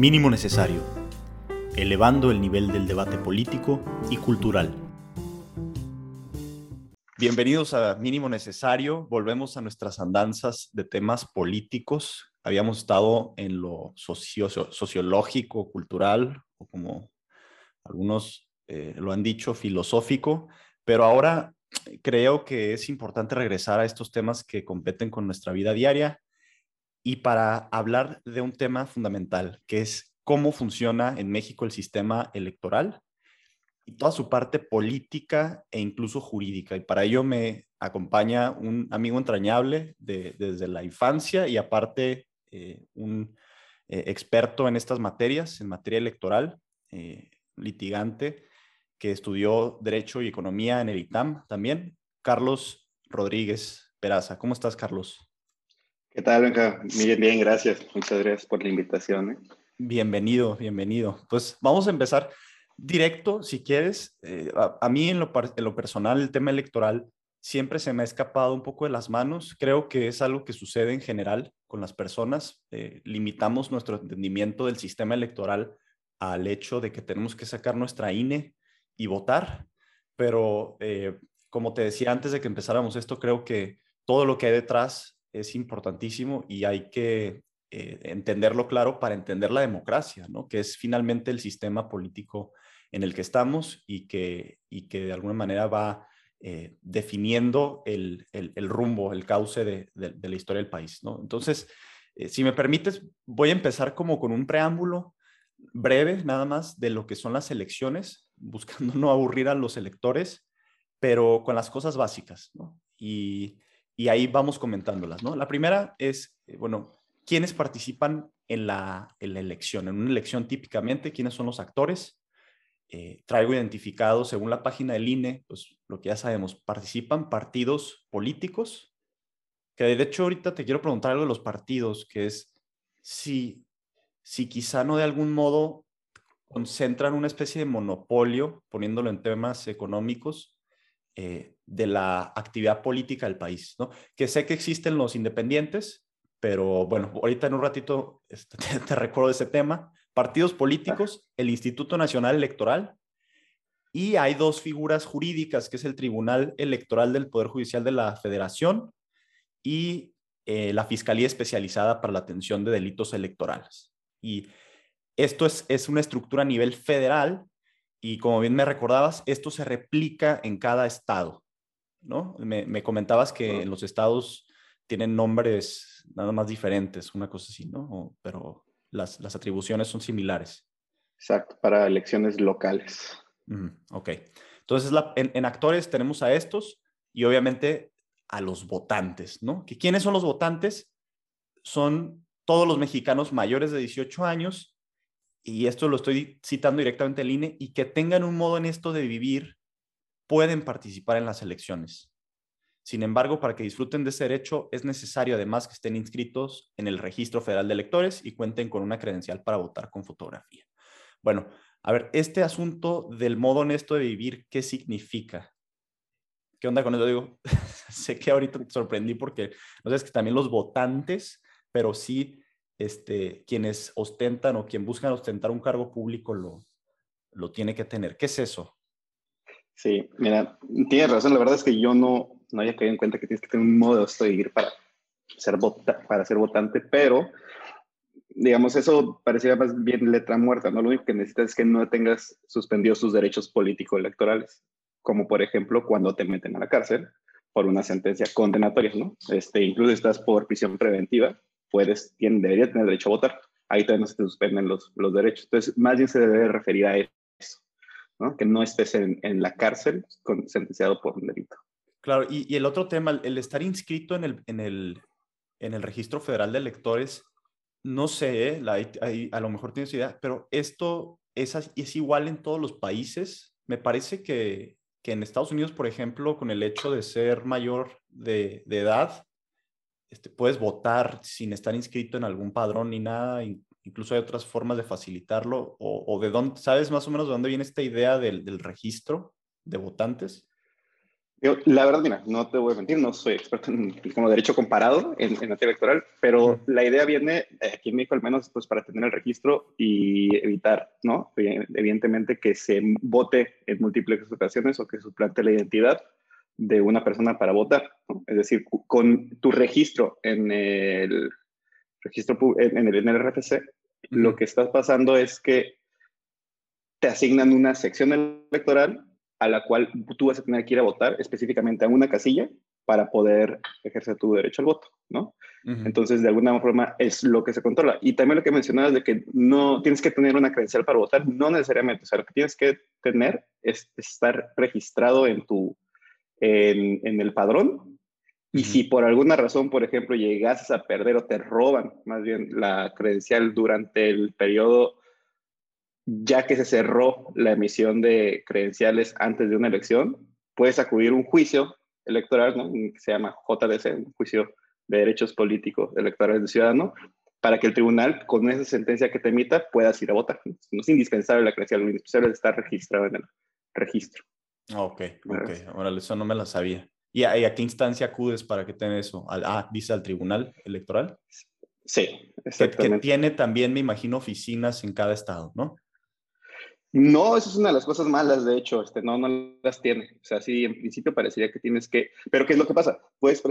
Mínimo necesario, elevando el nivel del debate político y cultural. Bienvenidos a Mínimo Necesario. Volvemos a nuestras andanzas de temas políticos. Habíamos estado en lo sociológico, cultural, o como algunos eh, lo han dicho, filosófico, pero ahora creo que es importante regresar a estos temas que competen con nuestra vida diaria y para hablar de un tema fundamental, que es cómo funciona en México el sistema electoral y toda su parte política e incluso jurídica. Y para ello me acompaña un amigo entrañable desde la infancia y aparte eh, un eh, experto en estas materias, en materia electoral, eh, litigante, que estudió Derecho y Economía en el ITAM también, Carlos Rodríguez Peraza. ¿Cómo estás, Carlos? ¿Qué tal, Benja? Bien, bien, gracias. Muchas gracias por la invitación. ¿eh? Bienvenido, bienvenido. Pues vamos a empezar directo, si quieres. Eh, a, mí, en lo, personal, el tema electoral siempre se me ha escapado un poco de las manos. Creo que es algo que sucede en general con las personas. Eh, limitamos nuestro entendimiento del sistema electoral al hecho de que tenemos que sacar nuestra INE y votar. Pero, como te decía antes de que empezáramos esto, creo que todo lo que hay detrás es importantísimo y hay que eh, entenderlo claro para entender la democracia, ¿no? que es finalmente el sistema político en el que estamos y que, y que de alguna manera va eh, definiendo el, el, rumbo, el cauce de, de, la historia del país. ¿no? Entonces, eh, si me permites, voy a empezar como con un preámbulo breve nada más de lo que son las elecciones, buscando no aburrir a los electores, pero con las cosas básicas. ¿no? Y y ahí vamos comentándolas, ¿no? La primera es, eh, bueno, ¿quiénes participan en la, elección? En una elección típicamente, ¿quiénes son los actores? Eh, traigo identificado, según la página del INE, pues lo que ya sabemos, participan partidos políticos, que de hecho ahorita te quiero preguntar algo de los partidos, que es si, si quizá no de algún modo concentran una especie de monopolio, poniéndolo en temas económicos, eh, de la actividad política del país, ¿no? Que sé que existen los independientes, pero bueno, ahorita en un ratito este, te, recuerdo ese tema. Partidos políticos, el Instituto Nacional Electoral y hay dos figuras jurídicas, que es el Tribunal Electoral del Poder Judicial de la Federación y eh, la Fiscalía Especializada para la Atención de Delitos Electorales. Y esto es, es una estructura a nivel federal y como bien me recordabas, esto se replica en cada estado, ¿no? Me, comentabas que los estados tienen nombres nada más diferentes, una cosa así, ¿no? pero las, atribuciones son similares. Exacto, para elecciones locales. ok. Entonces, en, actores tenemos a estos y obviamente a los votantes, ¿no? ¿Que ¿Quiénes son los votantes? Son todos los mexicanos mayores de 18 años y esto lo estoy citando directamente al INE, y que tengan un modo en esto de vivir, pueden participar en las elecciones. Sin embargo, para que disfruten de ese derecho, es necesario además que estén inscritos en el Registro Federal de Electores y cuenten con una credencial para votar con fotografía. Bueno, a ver, este asunto del modo honesto de vivir, ¿qué significa? ¿Qué onda con eso? Digo, sé que ahorita te sorprendí porque, no sé, es que también los votantes, pero sí este, quienes ostentan o quien buscan ostentar un cargo público lo, lo tiene que tener. ¿Qué es eso? Sí, mira, tienes razón. La verdad es que yo no, no había caído en cuenta que tienes que tener un modo de vivir para ser, para ser votante, pero digamos, eso parecía más bien letra muerta, ¿no? Lo único que necesitas es que no tengas suspendidos tus derechos político-electorales, como por ejemplo cuando te meten a la cárcel por una sentencia condenatoria, ¿no? Este, incluso estás por prisión preventiva, puedes, tiene, debería tener derecho a votar. Ahí no se suspenden los, los derechos. Entonces, más bien se debe referir a eso, ¿no? que no estés en, en la cárcel sentenciado por un delito. Claro, y, y, el otro tema, el estar inscrito en el, en el, en el registro federal de electores, no sé, ¿eh? la, a lo mejor tienes idea, pero esto es, es igual en todos los países. Me parece que, que en Estados Unidos, por ejemplo, con el hecho de ser mayor de, de edad, este, puedes votar sin estar inscrito en algún padrón ni nada, incluso hay otras formas de facilitarlo, o, de dónde, ¿sabes más o menos de dónde viene esta idea del, registro de votantes? la verdad, mira, no te voy a mentir, no soy experto en como derecho comparado en, en materia electoral, pero la idea viene, eh, aquí en México al menos, pues para tener el registro y evitar, ¿no? Evidentemente que se vote en múltiples ocasiones o que suplante la identidad de una persona para votar, ¿no? Es decir, con tu registro en el registro en el, en el RFC, lo que está pasando es que te asignan una sección electoral a la cual tú vas a tener que ir a votar específicamente a una casilla para poder ejercer tu derecho al voto, ¿no? Entonces, de alguna forma es lo que se controla. Y también lo que mencionabas de que no tienes que tener una credencial para votar, no necesariamente. O sea, lo que tienes que tener es estar registrado en tu, en, en el padrón. Y si por alguna razón, por ejemplo, llegas a perder o te roban más bien la credencial durante el periodo ya que se cerró la emisión de credenciales antes de una elección, puedes acudir a un juicio electoral, ¿no? que se llama JDC, un juicio de derechos políticos electorales de ciudadano, para que el tribunal, con esa sentencia que te emita, puedas ir a votar. No es indispensable la credencial, lo indispensable es estar registrado en el registro. Ok, ok. Ahora, eso no me lo sabía. ¿Y a, qué instancia acudes para que tenga eso? ah, dice al tribunal electoral. Sí, exactamente. que, tiene también, me imagino, oficinas en cada estado, ¿no? No, eso es una de las cosas malas, de hecho, este, no, no las tiene. O sea, sí, en principio parecería que tienes que, pero ¿qué es lo que pasa? Puedes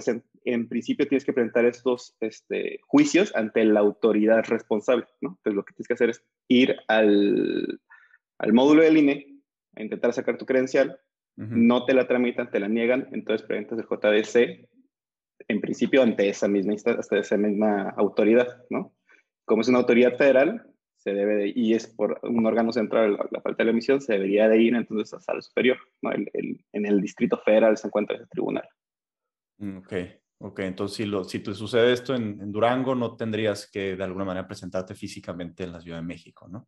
en principio tienes que presentar estos este, juicios ante la autoridad responsable, ¿no? Entonces lo que tienes que hacer es ir al, al módulo del INE a intentar sacar tu credencial, no te la tramitan, te la niegan, entonces presentas el JDC, en principio ante esa misma, hasta esa misma autoridad, ¿no? Como es una autoridad federal, se debe de, y es por un órgano central la, falta de la emisión, se debería de ir entonces a sala superior. ¿no? en el distrito federal se encuentra ese tribunal. Mm, ok, ok. Entonces, si, lo, si te sucede esto en, Durango, no tendrías que de alguna manera presentarte físicamente en la Ciudad de México, ¿no?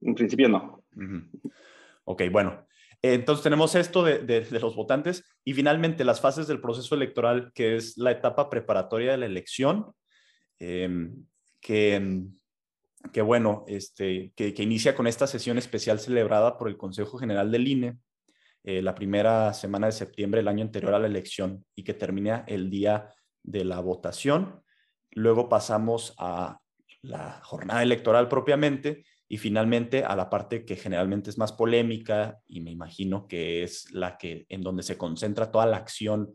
En principio no. Ok, bueno. Entonces tenemos esto de, los votantes y finalmente las fases del proceso electoral, que es la etapa preparatoria de la elección, eh, que que bueno, este, que, inicia con esta sesión especial celebrada por el Consejo General del INE eh, la primera semana de septiembre del año anterior a la elección y que termina el día de la votación. Luego pasamos a la jornada electoral propiamente y finalmente a la parte que generalmente es más polémica y me imagino que es la que en donde se concentra toda la acción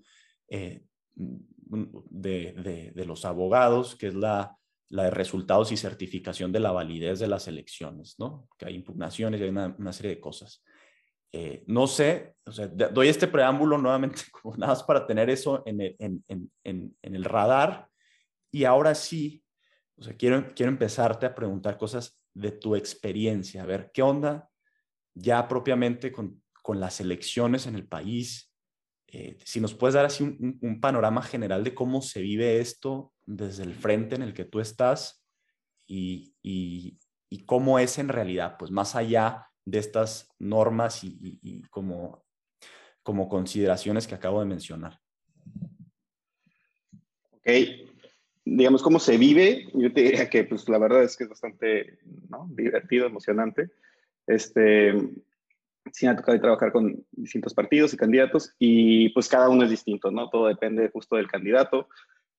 eh, de, de los abogados, que es la la de resultados y certificación de la validez de las elecciones, ¿no? Que hay impugnaciones y hay una, serie de cosas. Eh, no sé, o sea, doy este preámbulo nuevamente como nada más para tener eso en el, en, en, en el radar. Y ahora sí, o sea, quiero, quiero empezarte a preguntar cosas de tu experiencia, a ver qué onda ya propiamente con, con las elecciones en el país. Eh, si nos puedes dar así un, un, panorama general de cómo se vive esto desde el frente en el que tú estás y, y, cómo es en realidad, pues más allá de estas normas y, como, como consideraciones que acabo de mencionar. Ok, digamos cómo se vive, yo te diría que pues la verdad es que es bastante ¿no? divertido, emocionante. Este, sí me ha tocado trabajar con distintos partidos y candidatos y pues cada uno es distinto, ¿no? Todo depende justo del candidato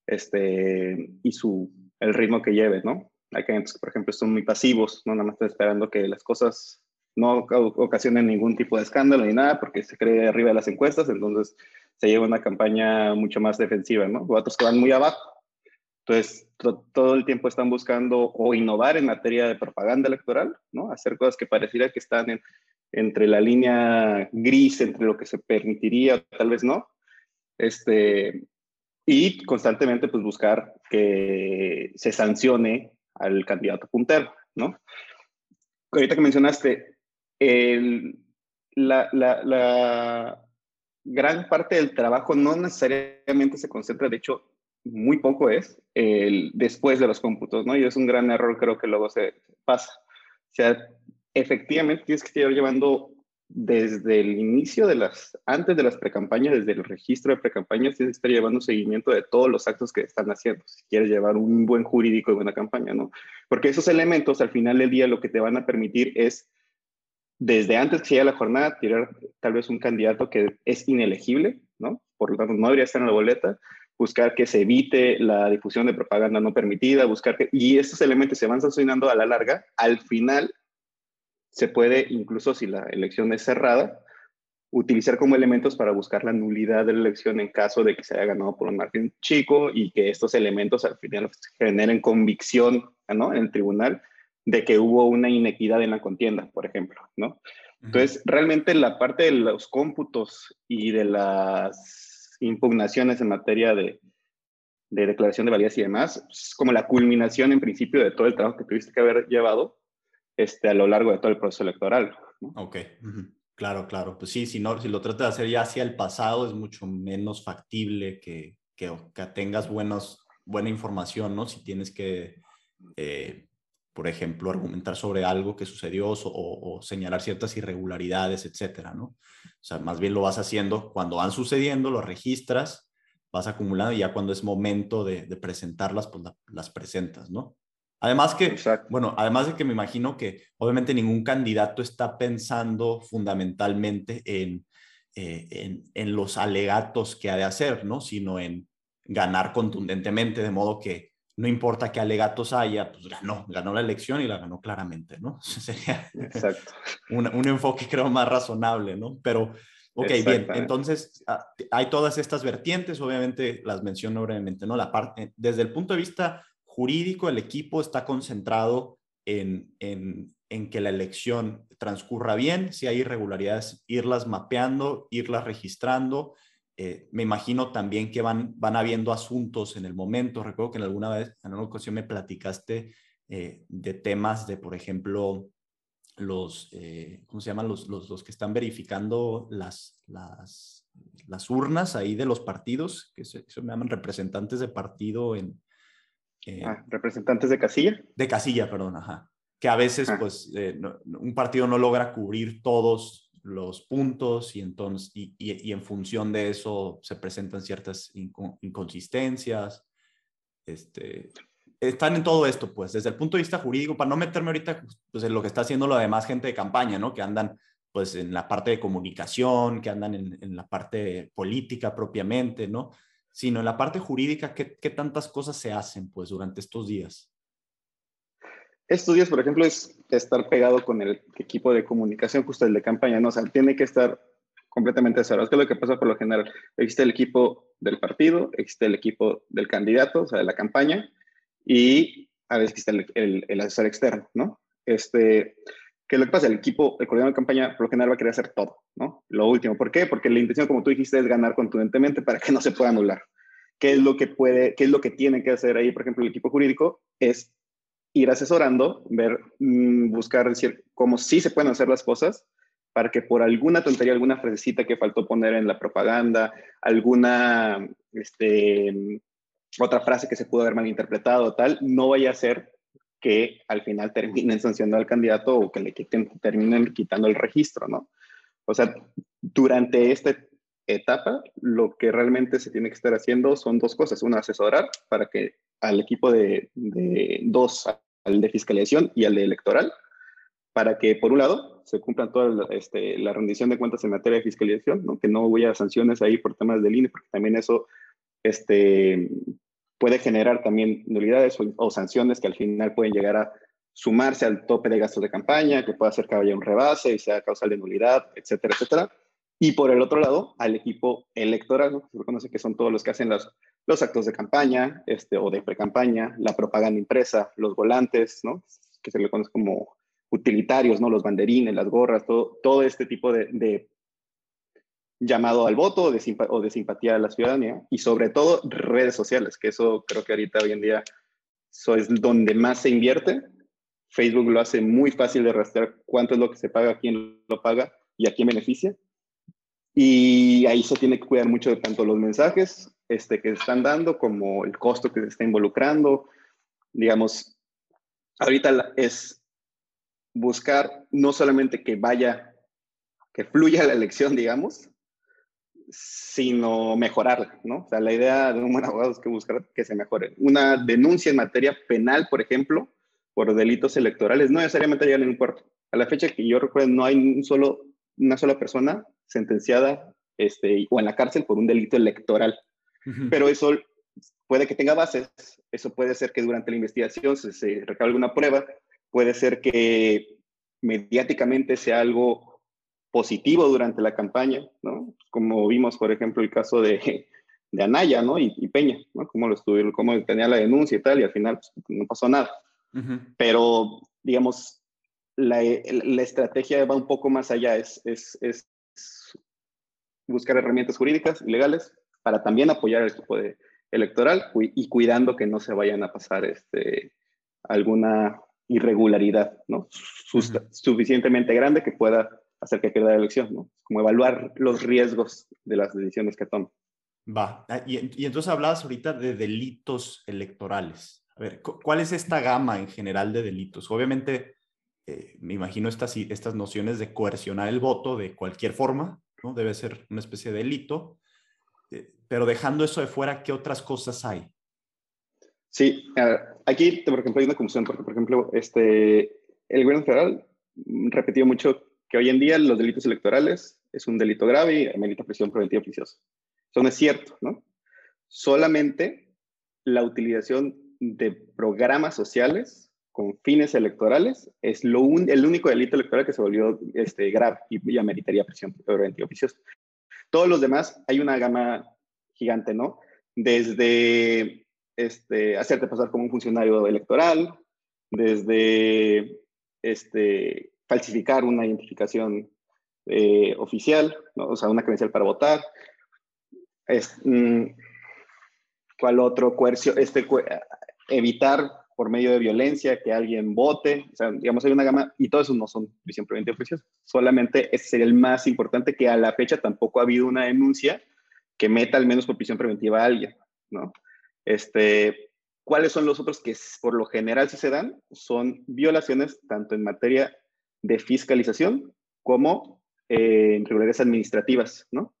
este, y su, el ritmo que lleve, ¿no? Hay clientes que, por ejemplo, son muy pasivos, ¿no? Nada más están esperando que las cosas no ocasionen ningún tipo de escándalo ni nada, porque se cree arriba de las encuestas, entonces se lleva una campaña mucho más defensiva, ¿no? O otros que van muy abajo. Entonces, todo el tiempo están buscando o innovar en materia de propaganda electoral, ¿no? Hacer cosas que pareciera que están en, entre la línea gris, entre lo que se permitiría, tal vez no. Este, y constantemente pues buscar que se sancione al candidato puntero, ¿no? Ahorita que mencionaste, el, la, la, la, gran parte del trabajo no necesariamente se concentra, de hecho, muy poco es el, después de los cómputos, ¿no? Y es un gran error, creo que luego se pasa. O sea, efectivamente tienes que estar llevando desde el inicio de las, antes de las precampañas, desde el registro de precampañas, tienes que estar llevando seguimiento de todos los actos que están haciendo, si quieres llevar un buen jurídico y buena campaña, ¿no? Porque esos elementos al final del día lo que te van a permitir es desde antes que llegue la jornada, tirar tal vez un candidato que es inelegible, ¿no? Por lo tanto, no debería estar en la boleta, buscar que se evite la difusión de propaganda no permitida, buscar que... Y estos elementos se van sancionando a la larga. Al final, se puede, incluso si la elección es cerrada, utilizar como elementos para buscar la nulidad de la elección en caso de que se haya ganado por un margen chico y que estos elementos al final generen convicción ¿no? en el tribunal de que hubo una inequidad en la contienda, por ejemplo, ¿no? Entonces, realmente la parte de los cómputos y de las impugnaciones en materia de, de declaración de validez y demás, es como la culminación en principio de todo el trabajo que tuviste que haber llevado este, a lo largo de todo el proceso electoral. ¿no? Ok, claro, claro. Pues sí, si, no, si lo tratas de hacer ya hacia el pasado, es mucho menos factible que, que, que tengas buenos, buena información, ¿no? Si tienes que, eh, por ejemplo, argumentar sobre algo que sucedió o, o, señalar ciertas irregularidades, etcétera, ¿no? O sea, más bien lo vas haciendo cuando van sucediendo, lo registras, vas acumulando y ya cuando es momento de, de presentarlas, pues las presentas, ¿no? Además que, bueno, además de que me imagino que obviamente ningún candidato está pensando fundamentalmente en, eh, en, en, los alegatos que ha de hacer, ¿no? Sino en ganar contundentemente, de modo que no importa qué alegatos haya, pues ganó, ganó la elección y la ganó claramente, ¿no? Sería Exacto. Un, un enfoque creo más razonable, ¿no? Pero, ok, bien, entonces ah, hay todas estas vertientes, obviamente las menciono brevemente, ¿no? La parte, desde el punto de vista jurídico, el equipo está concentrado en, en, en, que la elección transcurra bien, si hay irregularidades, irlas mapeando, irlas registrando. Eh, me imagino también que van, van habiendo asuntos en el momento. Recuerdo que en alguna vez, en una ocasión me platicaste eh, de temas de, por ejemplo, los, eh, ¿cómo se llaman? Los, los, los, que están verificando las, las, las urnas ahí de los partidos, que se, se llaman representantes de partido en, ah, representantes de casilla. De casilla, perdón, ajá. Que a veces, ah. pues, eh, un partido no logra cubrir todos los puntos y entonces, y, y, en función de eso se presentan ciertas inconsistencias. Este, están en todo esto, pues, desde el punto de vista jurídico, para no meterme ahorita pues, en lo que está haciendo la demás gente de campaña, ¿no? Que andan, pues, en la parte de comunicación, que andan en, en la parte política propiamente, ¿no? sino en la parte jurídica, ¿qué, qué tantas cosas se hacen pues durante estos días? Estos días, por ejemplo, es estar pegado con el equipo de comunicación, justo el de campaña, ¿no? O sea, tiene que estar completamente cerrado. ¿Qué es lo que pasa por lo general? Existe el equipo del partido, existe el equipo del candidato, o sea, de la campaña, y a veces existe el, el, el asesor externo, ¿no? Este, ¿Qué es lo que pasa? El equipo, el coordinador de campaña, por lo general va a querer hacer todo, ¿no? Lo último. ¿Por qué? Porque la intención, como tú dijiste, es ganar contundentemente para que no se pueda anular. ¿Qué es lo que puede, qué es lo que tiene que hacer ahí, por ejemplo, el equipo jurídico? Es ir asesorando, ver, mm, buscar decir cómo sí se pueden hacer las cosas para que por alguna tontería, alguna frasecita que faltó poner en la propaganda, alguna, este, otra frase que se pudo haber malinterpretado, tal, no vaya a ser que al final terminen sancionando al candidato o que le quiten, terminen quitando el registro, ¿no? O sea, durante esta etapa, lo que realmente se tiene que estar haciendo son dos cosas. Una, asesorar para que al equipo de, de dos, al de fiscalización y al de electoral, para que, por un lado, se cumplan toda este, la rendición de cuentas en materia de fiscalización, ¿no? que no hubiera sanciones ahí por temas del INE, porque también eso este, puede generar también nulidades o, sanciones que al final pueden llegar a sumarse al tope de gastos de campaña, que pueda hacer que haya un rebase y sea causal de nulidad, etcétera, etcétera. Y por el otro lado, al equipo electoral, ¿no? se conoce que son todos los que hacen los, los actos de campaña este, o de pre-campaña, la propaganda impresa, los volantes, ¿no? que se le conoce como utilitarios, ¿no? los banderines, las gorras, todo, este tipo de, llamado al voto o de, o de simpatía a la ciudadanía y sobre todo redes sociales, que eso creo que ahorita hoy en día eso es donde más se invierte. Facebook lo hace muy fácil de rastrear cuánto es lo que se paga, quién lo paga y a quién beneficia. Y ahí se tiene que cuidar mucho de tanto los mensajes este, que se están dando como el costo que se está involucrando. Digamos, ahorita es buscar no solamente que vaya, que fluya la elección, digamos, sino mejorarla, ¿no? O sea, la idea de un buen abogado es que buscar que se mejore. Una denuncia en materia penal, por ejemplo, por delitos electorales no necesariamente llegan en un puerto. A la fecha que yo recuerdo, no hay un solo, una sola persona sentenciada este, o en la cárcel por un delito electoral. Pero eso puede que tenga bases, eso puede ser que durante la investigación se, se recabe alguna prueba, puede ser que mediáticamente sea algo positivo durante la campaña, ¿no? Como vimos, por ejemplo, el caso de, de Anaya, ¿no? Y, Peña, ¿no? Cómo lo estuvieron, cómo tenía la denuncia y tal, y al final pues, no pasó nada. Pero, digamos, la, la, estrategia va un poco más allá, es, es, es, buscar herramientas jurídicas y legales para también apoyar el equipo de, electoral y cuidando que no se vayan a pasar este, alguna irregularidad, ¿no? Suficientemente grande que pueda hacer que pierda la elección, ¿no? Como evaluar los riesgos de las decisiones que toma. Va, ah, y, y entonces hablabas ahorita de delitos electorales. A ver, ¿cuál es esta gama en general de delitos? Obviamente, eh, me imagino estas, estas nociones de coercionar el voto de cualquier forma, ¿no? Debe ser una especie de delito. Eh, pero dejando eso de fuera, ¿qué otras cosas hay? Sí, aquí, por ejemplo, hay una confusión, porque, por ejemplo, este, el gobierno federal repetió mucho que hoy en día los delitos electorales es un delito grave y amerita prisión preventiva oficiosa. Eso no es cierto, ¿no? Solamente la utilización de programas sociales con fines electorales es lo el único delito electoral que se volvió este, grave y, y ameritaría prisión preventiva oficiosa. Todos los demás, hay una gama gigante, ¿no? Desde este, hacerte pasar como un funcionario electoral, desde este, falsificar una identificación eh, oficial, ¿no? o sea, una credencial para votar. Es, mm, ¿Cuál otro? Coercio, este, evitar por medio de violencia que alguien vote, digamos, hay una gama, y todo eso no son prisión preventiva oficiosa, solamente ese sería el más importante, que a la fecha tampoco ha habido una denuncia que meta al menos por prisión preventiva a alguien, ¿no? Este, ¿Cuáles son los otros que por lo general se dan? Son violaciones tanto en materia de fiscalización como eh, en regularidades administrativas, ¿no?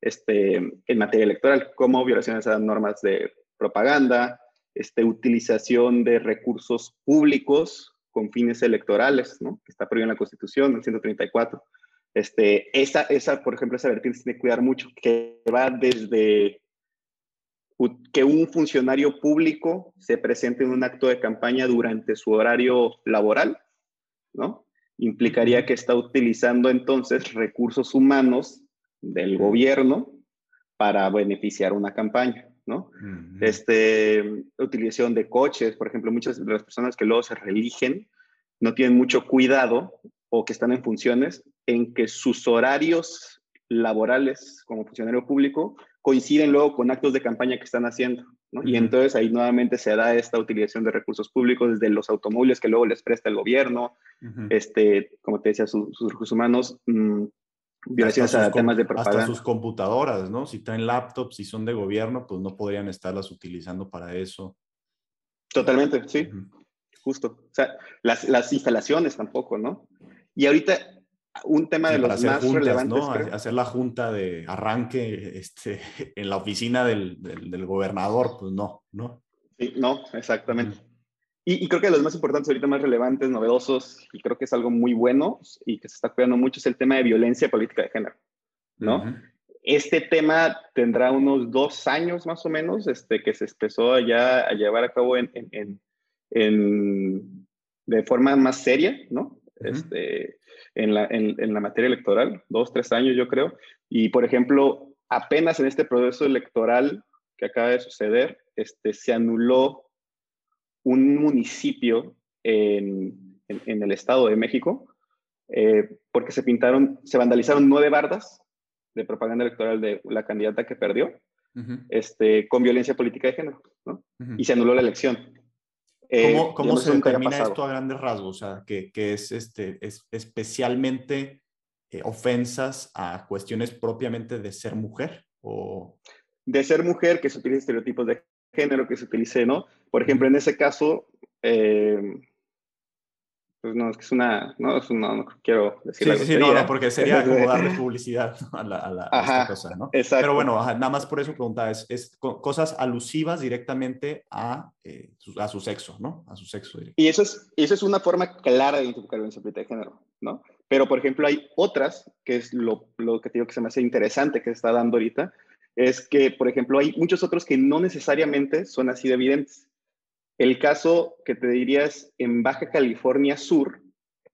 Este, en materia electoral, como violaciones a normas de propaganda, este, utilización de recursos públicos con fines electorales, ¿no? que está prohibido en la Constitución, el 134. Este, esa, esa, por ejemplo, esa vertiente tiene que cuidar mucho, que va desde que un funcionario público se presente en un acto de campaña durante su horario laboral, ¿no? Implicaría que está utilizando entonces recursos humanos del gobierno para beneficiar una campaña. ¿No? este, utilización de coches, por ejemplo, muchas de las personas que luego se religen no tienen mucho cuidado o que están en funciones en que sus horarios laborales como funcionario público coinciden luego con actos de campaña que están haciendo. ¿no? Y entonces ahí nuevamente se da esta utilización de recursos públicos desde los automóviles que luego les presta el gobierno, este, como te decía, sus recursos humanos, mm, Gracias a temas de propaganda. Hasta sus computadoras, ¿no? Si traen laptops y son de gobierno, pues no podrían estarlas utilizando para eso. Totalmente, sí. Justo. O sea, las, las, instalaciones tampoco, ¿no? Y ahorita, un tema de los más relevantes. ¿no? Hacer la junta de arranque este, en la oficina del, del, gobernador, pues no, ¿no? Sí, no, exactamente. Y, creo que los más importantes ahorita, más relevantes, novedosos, y creo que es algo muy bueno y que se está cuidando mucho, es el tema de violencia política de género, ¿no? Este tema tendrá unos dos años más o menos, este, que se empezó ya a llevar a cabo en, en, en, de forma más seria, ¿no? este, en, la, en la materia electoral, dos, tres años yo creo. Y, por ejemplo, apenas en este proceso electoral que acaba de suceder, este, se anuló un municipio en, en, el Estado de México, eh, porque se pintaron, se vandalizaron nueve bardas de propaganda electoral de la candidata que perdió, este, con violencia política de género, ¿no? Y se anuló la elección. Eh, ¿Cómo, cómo se determina esto a grandes rasgos? O sea, que, que es, este, es especialmente eh, ofensas a cuestiones propiamente de ser mujer o... De ser mujer, que se utilicen estereotipos de género que se utilice, ¿no? Por ejemplo, en ese caso, eh, pues no, es que es una, no, es una, no quiero decir Sí, sí, no, no, porque sería como darle publicidad a, la, a, la, esta cosa, ¿no? Exacto. Pero bueno, nada más por eso preguntaba, es, es cosas alusivas directamente a, eh, su, a su sexo, ¿no? A su sexo. Y eso es, eso es una forma clara de identificar violencia política de género, ¿no? Pero, por ejemplo, hay otras, que es lo, lo que te digo que se me hace interesante que se está dando ahorita, es que, por ejemplo, hay muchos otros que no necesariamente son así de evidentes. El caso que te dirías en Baja California Sur,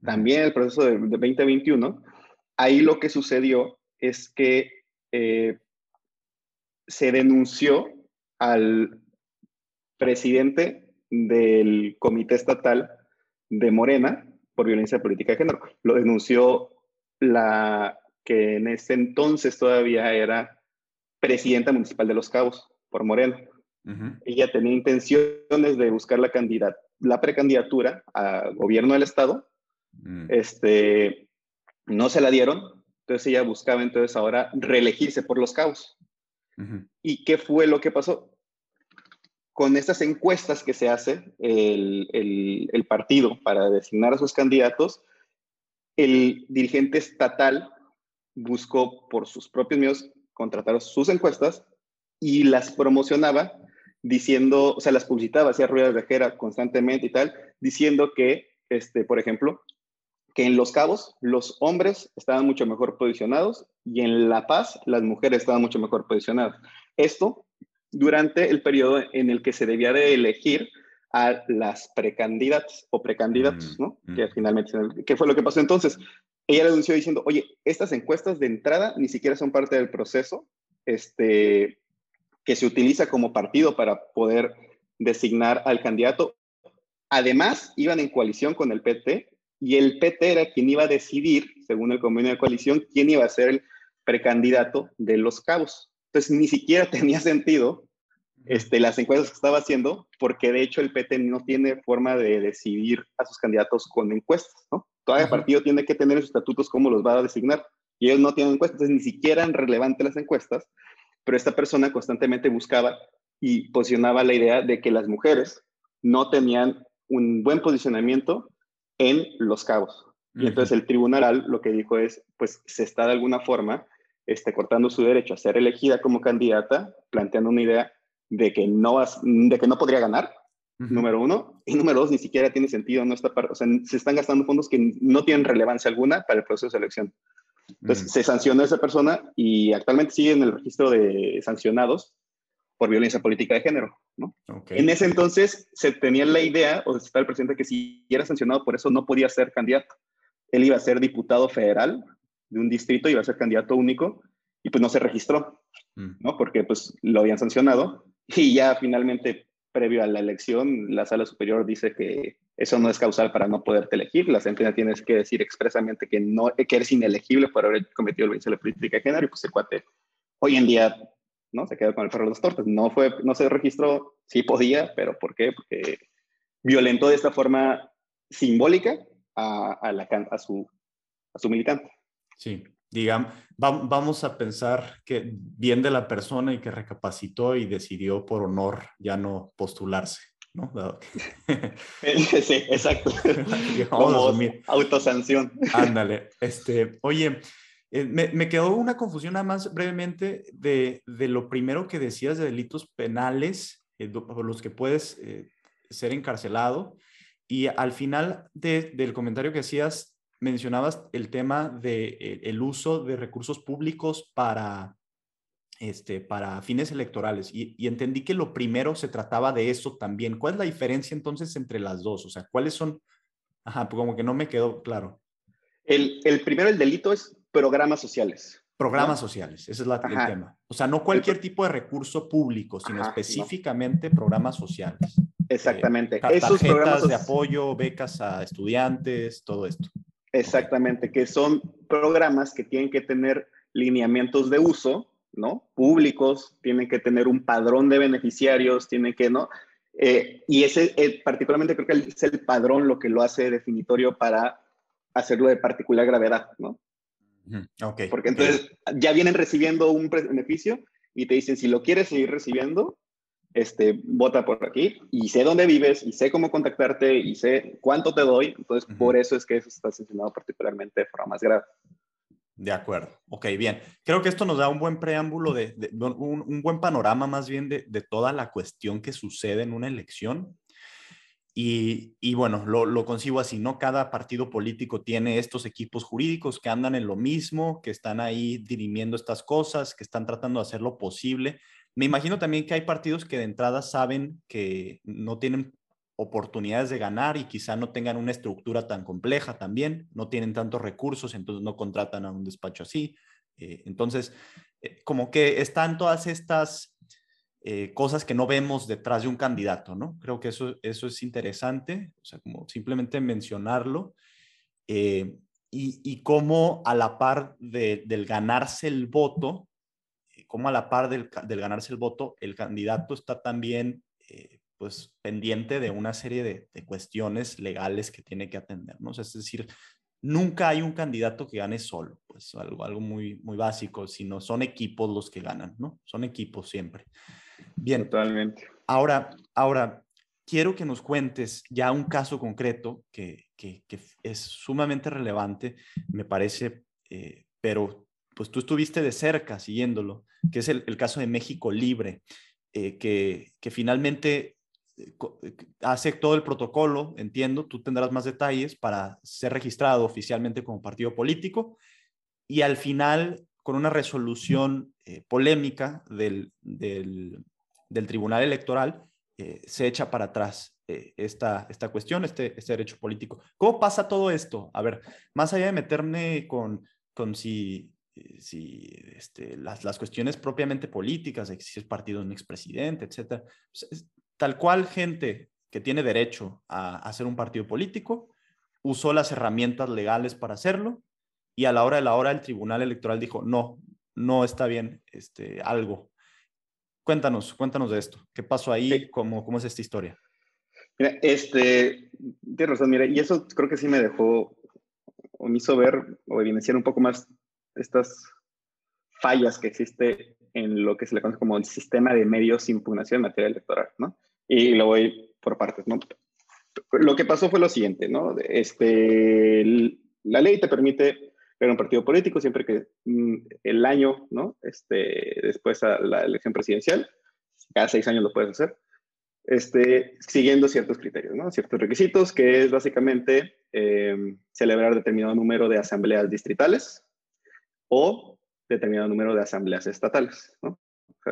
también el proceso de, de 2021, ahí lo que sucedió es que eh, se denunció al presidente del Comité Estatal de Morena por violencia política de género. Lo denunció la que en ese entonces todavía era presidenta municipal de Los Cabos por. Uh -huh. Ella tenía intenciones de buscar la, candidat la precandidatura a gobierno del estado. Uh -huh. Este, no se la dieron, entonces ella buscaba entonces ahora reelegirse por Los Cabos. Uh -huh. ¿Y qué fue lo que pasó? Con estas encuestas que se hace el, el, el partido para designar a sus candidatos, el dirigente estatal buscó por sus propios medios contratar sus encuestas y las promocionaba diciendo, o sea, las publicitaba, hacía ruedas de jera constantemente y tal, diciendo que, este, por ejemplo, que en Los Cabos los hombres estaban mucho mejor posicionados y en La Paz las mujeres estaban mucho mejor posicionadas. Esto durante el periodo en el que se debía de elegir a las precandidatas o precandidatos, mm, ¿no? Mm. Que finalmente, ¿qué fue lo que pasó entonces? Ella denunció diciendo, oye, estas encuestas de entrada ni siquiera son parte del proceso este, que se utiliza como partido para poder designar al candidato. Además, iban en coalición con el PT y el PT era quien iba a decidir, según el convenio de coalición, quién iba a ser el precandidato de los cabos. Entonces, ni siquiera tenía sentido este, las encuestas que estaba haciendo, porque de hecho el PT no tiene forma de decidir a sus candidatos con encuestas, ¿no? El partido tiene que tener sus estatutos cómo los va a designar. Y ellos no tienen encuestas, entonces ni siquiera eran relevantes las encuestas, pero esta persona constantemente buscaba y posicionaba la idea de que las mujeres no tenían un buen posicionamiento en los cabos. Y entonces el tribunal lo que dijo es, pues se está de alguna forma este, cortando su derecho a ser elegida como candidata, planteando una idea de que no, de que no podría ganar, uh -huh. número uno, y número dos, ni siquiera tiene sentido, no está o sea, se están gastando fondos que no tienen relevancia alguna para el proceso de selección. Entonces, uh -huh. se sancionó a esa persona y actualmente sigue en el registro de sancionados por violencia política de género, ¿no? Okay. En ese entonces se tenía la idea, o está el presidente, que si era sancionado por eso no podía ser candidato. Él iba a ser diputado federal de un distrito, iba a ser candidato único, y pues no se registró, mm. ¿no? Porque pues lo habían sancionado, y ya finalmente, previo a la elección, la sala superior dice que eso no es causal para no poderte elegir. La sentencia tienes que decir expresamente que, no, que eres inelegible por haber cometido el violencia de la política de género. Y pues el cuate hoy en día ¿no? se quedó con el perro de las tortas. No, fue, no se registró, sí podía, pero ¿por qué? Porque violentó de esta forma simbólica a, a, la, a, su, a su militante. Sí, digamos, vamos a pensar que bien de la persona y que recapacitó y decidió por honor ya no postularse, ¿no? sí, exacto. Como autosanción. Ándale. Este, oye, eh, me, me, quedó una confusión nada más brevemente de, de, lo primero que decías de delitos penales eh, por los que puedes eh, ser encarcelado y al final de, del comentario que hacías mencionabas el tema del de, el uso de recursos públicos para, este, para fines electorales y, y, entendí que lo primero se trataba de eso también. ¿Cuál es la diferencia entonces entre las dos? O sea, ¿cuáles son? Ajá, pues como que no me quedó claro. El, el primero, el delito es programas sociales. Programas ¿no? sociales, ese es la, el tema. O sea, no cualquier tipo de recurso público, sino Ajá, específicamente no. programas sociales. Exactamente. Eh, Esos tarjetas de apoyo, becas a estudiantes, todo esto. Exactamente, que son programas que tienen que tener lineamientos de uso, ¿no? Públicos, tienen que tener un padrón de beneficiarios, tienen que, ¿no? Eh, y ese, eh, particularmente creo que es el padrón lo que lo hace definitorio para hacerlo de particular gravedad, ¿no? Okay. Porque entonces okay. ya vienen recibiendo un beneficio y te dicen, si lo quieres seguir recibiendo, este, vota por aquí y sé dónde vives y sé cómo contactarte y sé cuánto te doy. Entonces, por eso es que eso está sancionado particularmente de forma más grave. De acuerdo. Ok, bien. Creo que esto nos da un buen preámbulo, de, un, buen panorama más bien de, toda la cuestión que sucede en una elección. Y, bueno, lo, lo, concibo así, ¿no? Cada partido político tiene estos equipos jurídicos que andan en lo mismo, que están ahí dirimiendo estas cosas, que están tratando de hacer lo posible. Me imagino también que hay partidos que de entrada saben que no tienen oportunidades de ganar y quizá no tengan una estructura tan compleja también, no tienen tantos recursos, entonces no contratan a un despacho así. Eh, entonces, eh, como que están todas estas eh, cosas que no vemos detrás de un candidato, ¿no? Creo que eso, eso es interesante, o sea, como simplemente mencionarlo. y, y cómo a la par del ganarse el voto, cómo a la par del, del, ganarse el voto, el candidato está también pues pendiente de una serie de, cuestiones legales que tiene que atender, ¿no? es decir, nunca hay un candidato que gane solo, pues algo, algo muy, muy básico, sino son equipos los que ganan, ¿no? Son equipos siempre. Bien. Totalmente. Ahora, ahora, quiero que nos cuentes ya un caso concreto que, que, es sumamente relevante, me parece, eh, pero pues tú estuviste de cerca siguiéndolo, que es el, caso de México Libre, eh, que, finalmente eh, eh, hace todo el protocolo, entiendo, tú tendrás más detalles para ser registrado oficialmente como partido político y al final, con una resolución polémica del, del, Tribunal Electoral, se echa para atrás esta, esta cuestión, este, este derecho político. ¿Cómo pasa todo esto? A ver, más allá de meterme con, con si, si este, las, las, cuestiones propiamente políticas, de si es partido de un expresidente, etcétera, pues, tal cual gente que tiene derecho a hacer un partido político usó las herramientas legales para hacerlo y a la hora de la hora el Tribunal Electoral dijo, no, no está bien este, algo. Cuéntanos, cuéntanos de esto. ¿Qué pasó ahí? ¿Cómo, ¿Cómo es esta historia? Mira, este, tienes razón, mira, y eso creo que sí me dejó, o me hizo ver o evidenciar un poco más estas fallas que existe en lo que se le conoce como el sistema de medios de impugnación en materia electoral, ¿no? y lo voy por partes, ¿no? Lo que pasó fue lo siguiente, ¿no? Este, la ley te permite crear un partido político siempre que mm, el año, ¿no? Este, después a la elección presidencial, cada seis años lo puedes hacer, este, siguiendo ciertos criterios, ¿no? Ciertos requisitos, que es básicamente em, celebrar determinado número de asambleas distritales o determinado número de asambleas estatales, ¿no?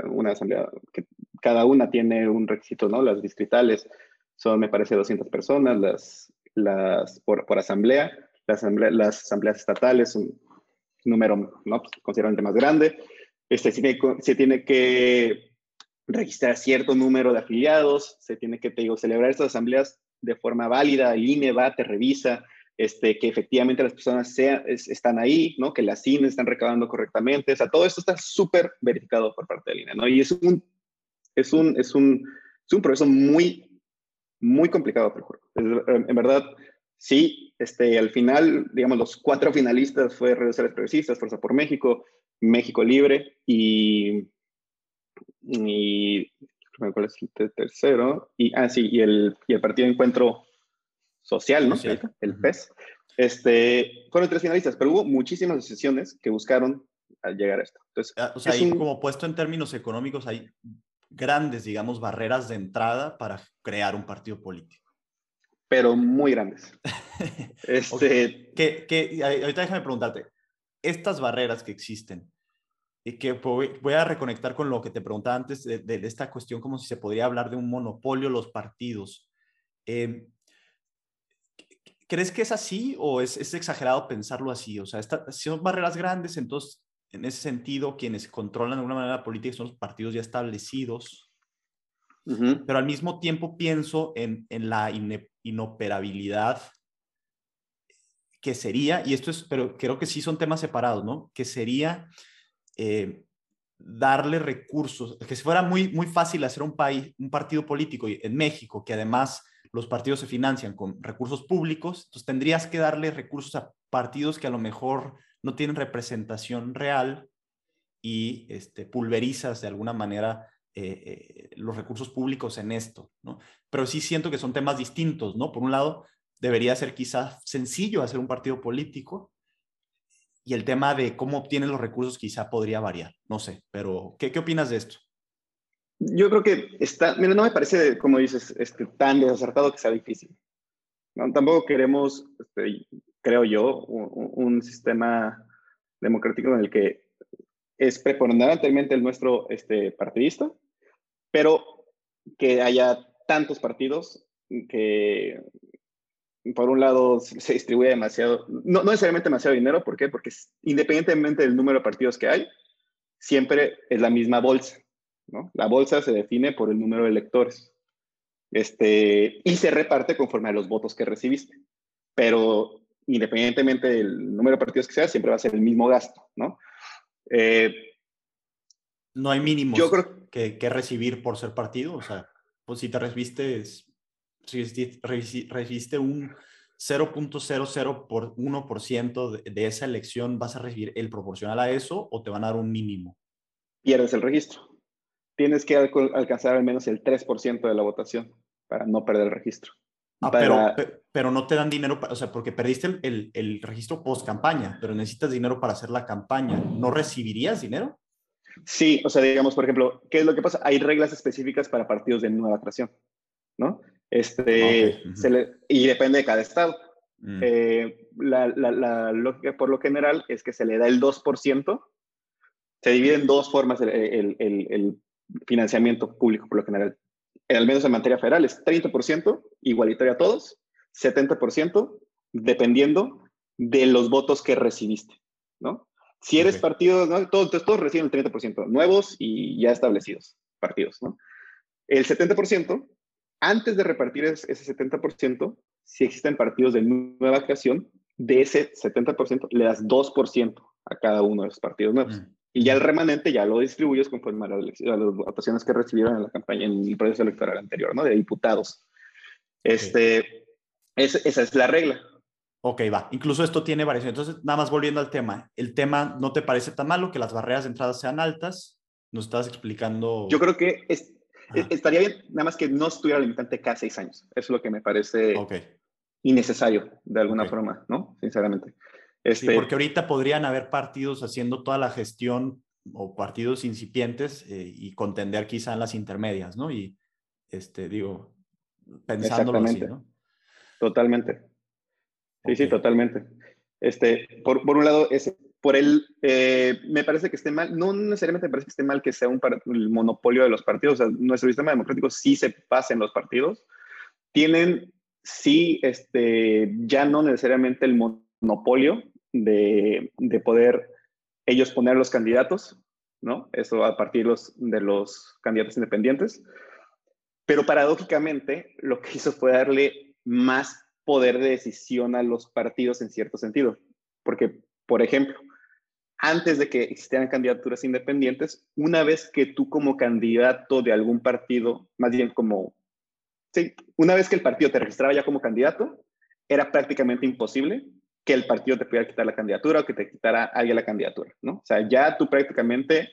una asamblea que cada una tiene un requisito, ¿no? Las distritales son, me parece, 200 personas, las, las por, por asamblea, las, asambleas estatales un número, ¿no? Pues, considerablemente más grande. Este, se, tiene, se tiene que registrar cierto número de afiliados, se tiene que, te digo, celebrar estas asambleas de forma válida, el INE va, te revisa, este, que efectivamente las personas sean, están ahí, ¿no? que las cines están recabando correctamente, o sea, todo esto está súper verificado por parte del INE, ¿no? Y es un, es un, es un, es un proceso muy, muy complicado, por En verdad, sí, este, al final, digamos, los cuatro finalistas fue Redes Progresistas, Fuerza por México, México Libre y, y ¿cuál es el tercero? Y, ah, sí, y el, y el Partido Encuentro social, ¿no? El PES. Este, fueron tres finalistas, pero hubo muchísimas decisiones que buscaron al llegar a esto. Entonces, ah, o sea, ahí, como puesto en términos económicos, hay grandes, digamos, barreras de entrada para crear un partido político. Pero muy grandes. este... que, que, ahorita déjame preguntarte, estas barreras que existen, y que voy a reconectar con lo que te preguntaba antes de, de, esta cuestión, como si se podría hablar de un monopolio los partidos. Eh, ¿Crees que es así o es, es exagerado pensarlo así? O sea, si son barreras grandes, entonces, en ese sentido, quienes controlan de alguna manera la política son los partidos ya establecidos. Pero al mismo tiempo pienso en, en la inoperabilidad que sería, y esto es, pero creo que sí son temas separados, ¿no? Que sería eh, darle recursos, que si fuera muy, muy fácil hacer un país, un partido político en México, que además los partidos se financian con recursos públicos, entonces tendrías que darle recursos a partidos que a lo mejor no tienen representación real y este, pulverizas de alguna manera eh, los recursos públicos en esto, ¿no? Pero sí siento que son temas distintos, ¿no? Por un lado, debería ser quizás sencillo hacer un partido político y el tema de cómo obtienen los recursos quizá podría variar, no sé, pero ¿qué, qué opinas de esto? Yo creo que está, mira, no me parece, como dices, este, tan desacertado que sea difícil. ¿no? Tampoco queremos, este, creo yo, un, un, sistema democrático en el que es preponderantemente el nuestro este, partidista, pero que haya tantos partidos que por un lado se distribuye demasiado, no, no necesariamente demasiado dinero, ¿por qué? Porque independientemente del número de partidos que hay, siempre es la misma bolsa, ¿no? La bolsa se define por el número de electores este, y se reparte conforme a los votos que recibiste, pero independientemente del número de partidos que sea, siempre va a ser el mismo gasto, ¿no? Eh, no hay mínimos yo creo, que, que, recibir por ser partido, o sea, pues si te recibiste, recibiste un 0.00 por 1% de, de esa elección, ¿vas a recibir el proporcional a eso o te van a dar un mínimo? Pierdes el registro. Tienes que alcanzar al menos el 3% de la votación para no perder el registro. Ah, pero, pero no te dan dinero, o sea, porque perdiste el, el, el registro post campaña, pero necesitas dinero para hacer la campaña. ¿No recibirías dinero? Sí, o sea, digamos, por ejemplo, ¿qué es lo que pasa? Hay reglas específicas para partidos de nueva creación, ¿no? Este, se le, y depende de cada estado. Mm. Eh, la, la, la, lógica por lo general es que se le da el 2%, se divide en dos formas el, el, el financiamiento público por lo general al menos en materia federal, es 30% igualitario a todos, 70% dependiendo de los votos que recibiste, ¿no? Si eres partido, ¿no? todos, todos reciben el 30%, nuevos y ya establecidos partidos, ¿no? El 70%, antes de repartir ese 70%, si existen partidos de nueva creación, de ese 70% le das 2% a cada uno de esos partidos nuevos. Mm. Y ya el remanente ya lo distribuyes conforme a, las votaciones que recibieron en la campaña, en el proceso electoral anterior, ¿no? De diputados. Este, esa es la regla. Ok, va. Incluso esto tiene variación. Entonces, nada más volviendo al tema. ¿El tema no te parece tan malo que las barreras de entrada sean altas? Nos estás explicando. Yo creo que es, estaría bien, nada más que no estuviera limitante cada seis años. Eso es lo que me parece okay. innecesario, de alguna okay. forma, ¿no? Sinceramente. Este, sí, porque ahorita podrían haber partidos haciendo toda la gestión o partidos incipientes eh, y contender quizá en las intermedias, ¿no? Y, este, digo, pensándolo así, ¿no? Totalmente. Sí, okay. sí, totalmente. Este, por, por un lado, ese, por él, eh, me parece que esté mal, no necesariamente me parece que esté mal que sea un el monopolio de los partidos, o sea, nuestro sistema democrático sí se pasa en los partidos, tienen, sí, este, ya no necesariamente el monopolio de, de, poder ellos poner los candidatos, ¿no? Eso a partir los, de los candidatos independientes. Pero paradójicamente, lo que hizo fue darle más poder de decisión a los partidos en cierto sentido. Porque, por ejemplo, antes de que existieran candidaturas independientes, una vez que tú como candidato de algún partido, más bien como, sí, una vez que el partido te registraba ya como candidato, era prácticamente imposible que el partido te pudiera quitar la candidatura o que te quitara alguien la candidatura, ¿no? O sea, ya tú prácticamente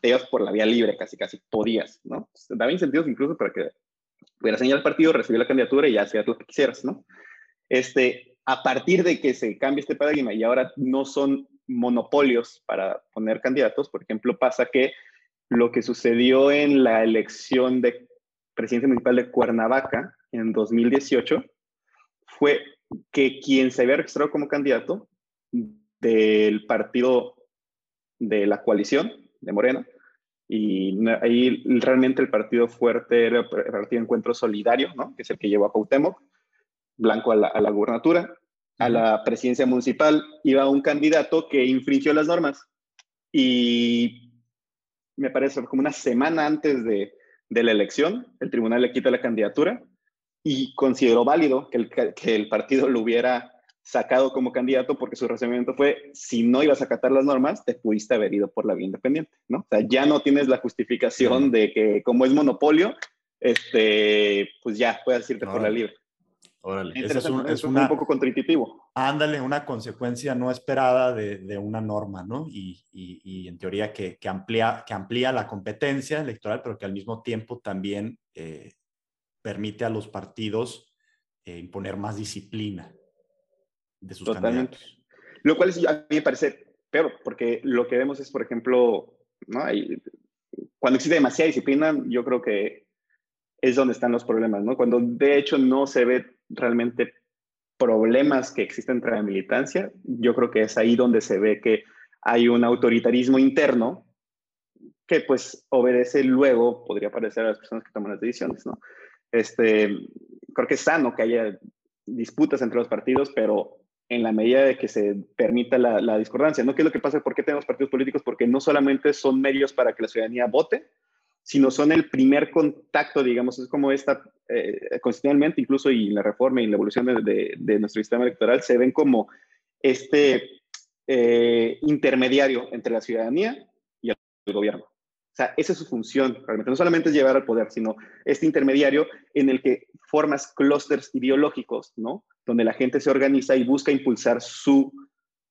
te ibas por la vía libre, casi, casi podías, ¿no? Daba incentivos incluso para que pudieras señalar al partido, recibir la candidatura y ya hacías lo que quisieras, ¿no? Este, a partir de que se cambie este paradigma y ahora no son monopolios para poner candidatos, por ejemplo, pasa que lo que sucedió en la elección de presidencia municipal de Cuernavaca en 2018 fue que quien se había registrado como candidato del partido de la coalición de Morena, y ahí realmente el partido fuerte era el partido Encuentro Solidario, ¿no? que es el que llevó a Cuauhtémoc, Blanco a la, a la gubernatura, a la presidencia municipal iba un candidato que infringió las normas y me parece como una semana antes de, de la elección, el tribunal le quita la candidatura y consideró válido que el, que el partido lo hubiera sacado como candidato porque su razonamiento fue, si no ibas a acatar las normas, te pudiste haber ido por la vía independiente, ¿no? O sea, ya no tienes la justificación de que como es monopolio, este, pues ya puedes irte por la libre. Órale, es, un, es, un poco contraintuitivo. Ándale, una consecuencia no esperada de, de una norma, ¿no? Y, y, en teoría que, que, amplía, que amplía la competencia electoral, pero que al mismo tiempo también eh, permite a los partidos eh, imponer más disciplina de sus Totalmente. candidatos. Lo cual es, a mí me parece peor, porque lo que vemos es, por ejemplo, ¿no? Hay, cuando existe demasiada disciplina, yo creo que es donde están los problemas, ¿no? Cuando de hecho no se ve realmente problemas que existen entre la militancia, yo creo que es ahí donde se ve que hay un autoritarismo interno que pues obedece luego, podría parecer a las personas que toman las decisiones, ¿no? Este, creo que es sano que haya disputas entre los partidos, pero en la medida de que se permita la, discordancia, ¿no? ¿Qué es lo que pasa? ¿Por qué tenemos partidos políticos? Porque no solamente son medios para que la ciudadanía vote, sino son el primer contacto, digamos, es como esta, eh, constitucionalmente incluso y la reforma y la evolución de, de, nuestro sistema electoral se ven como este eh, intermediario entre la ciudadanía y el gobierno. O sea, esa es su función, realmente. No solamente es llevar al poder, sino este intermediario en el que formas clústeres ideológicos, ¿no? Donde la gente se organiza y busca impulsar su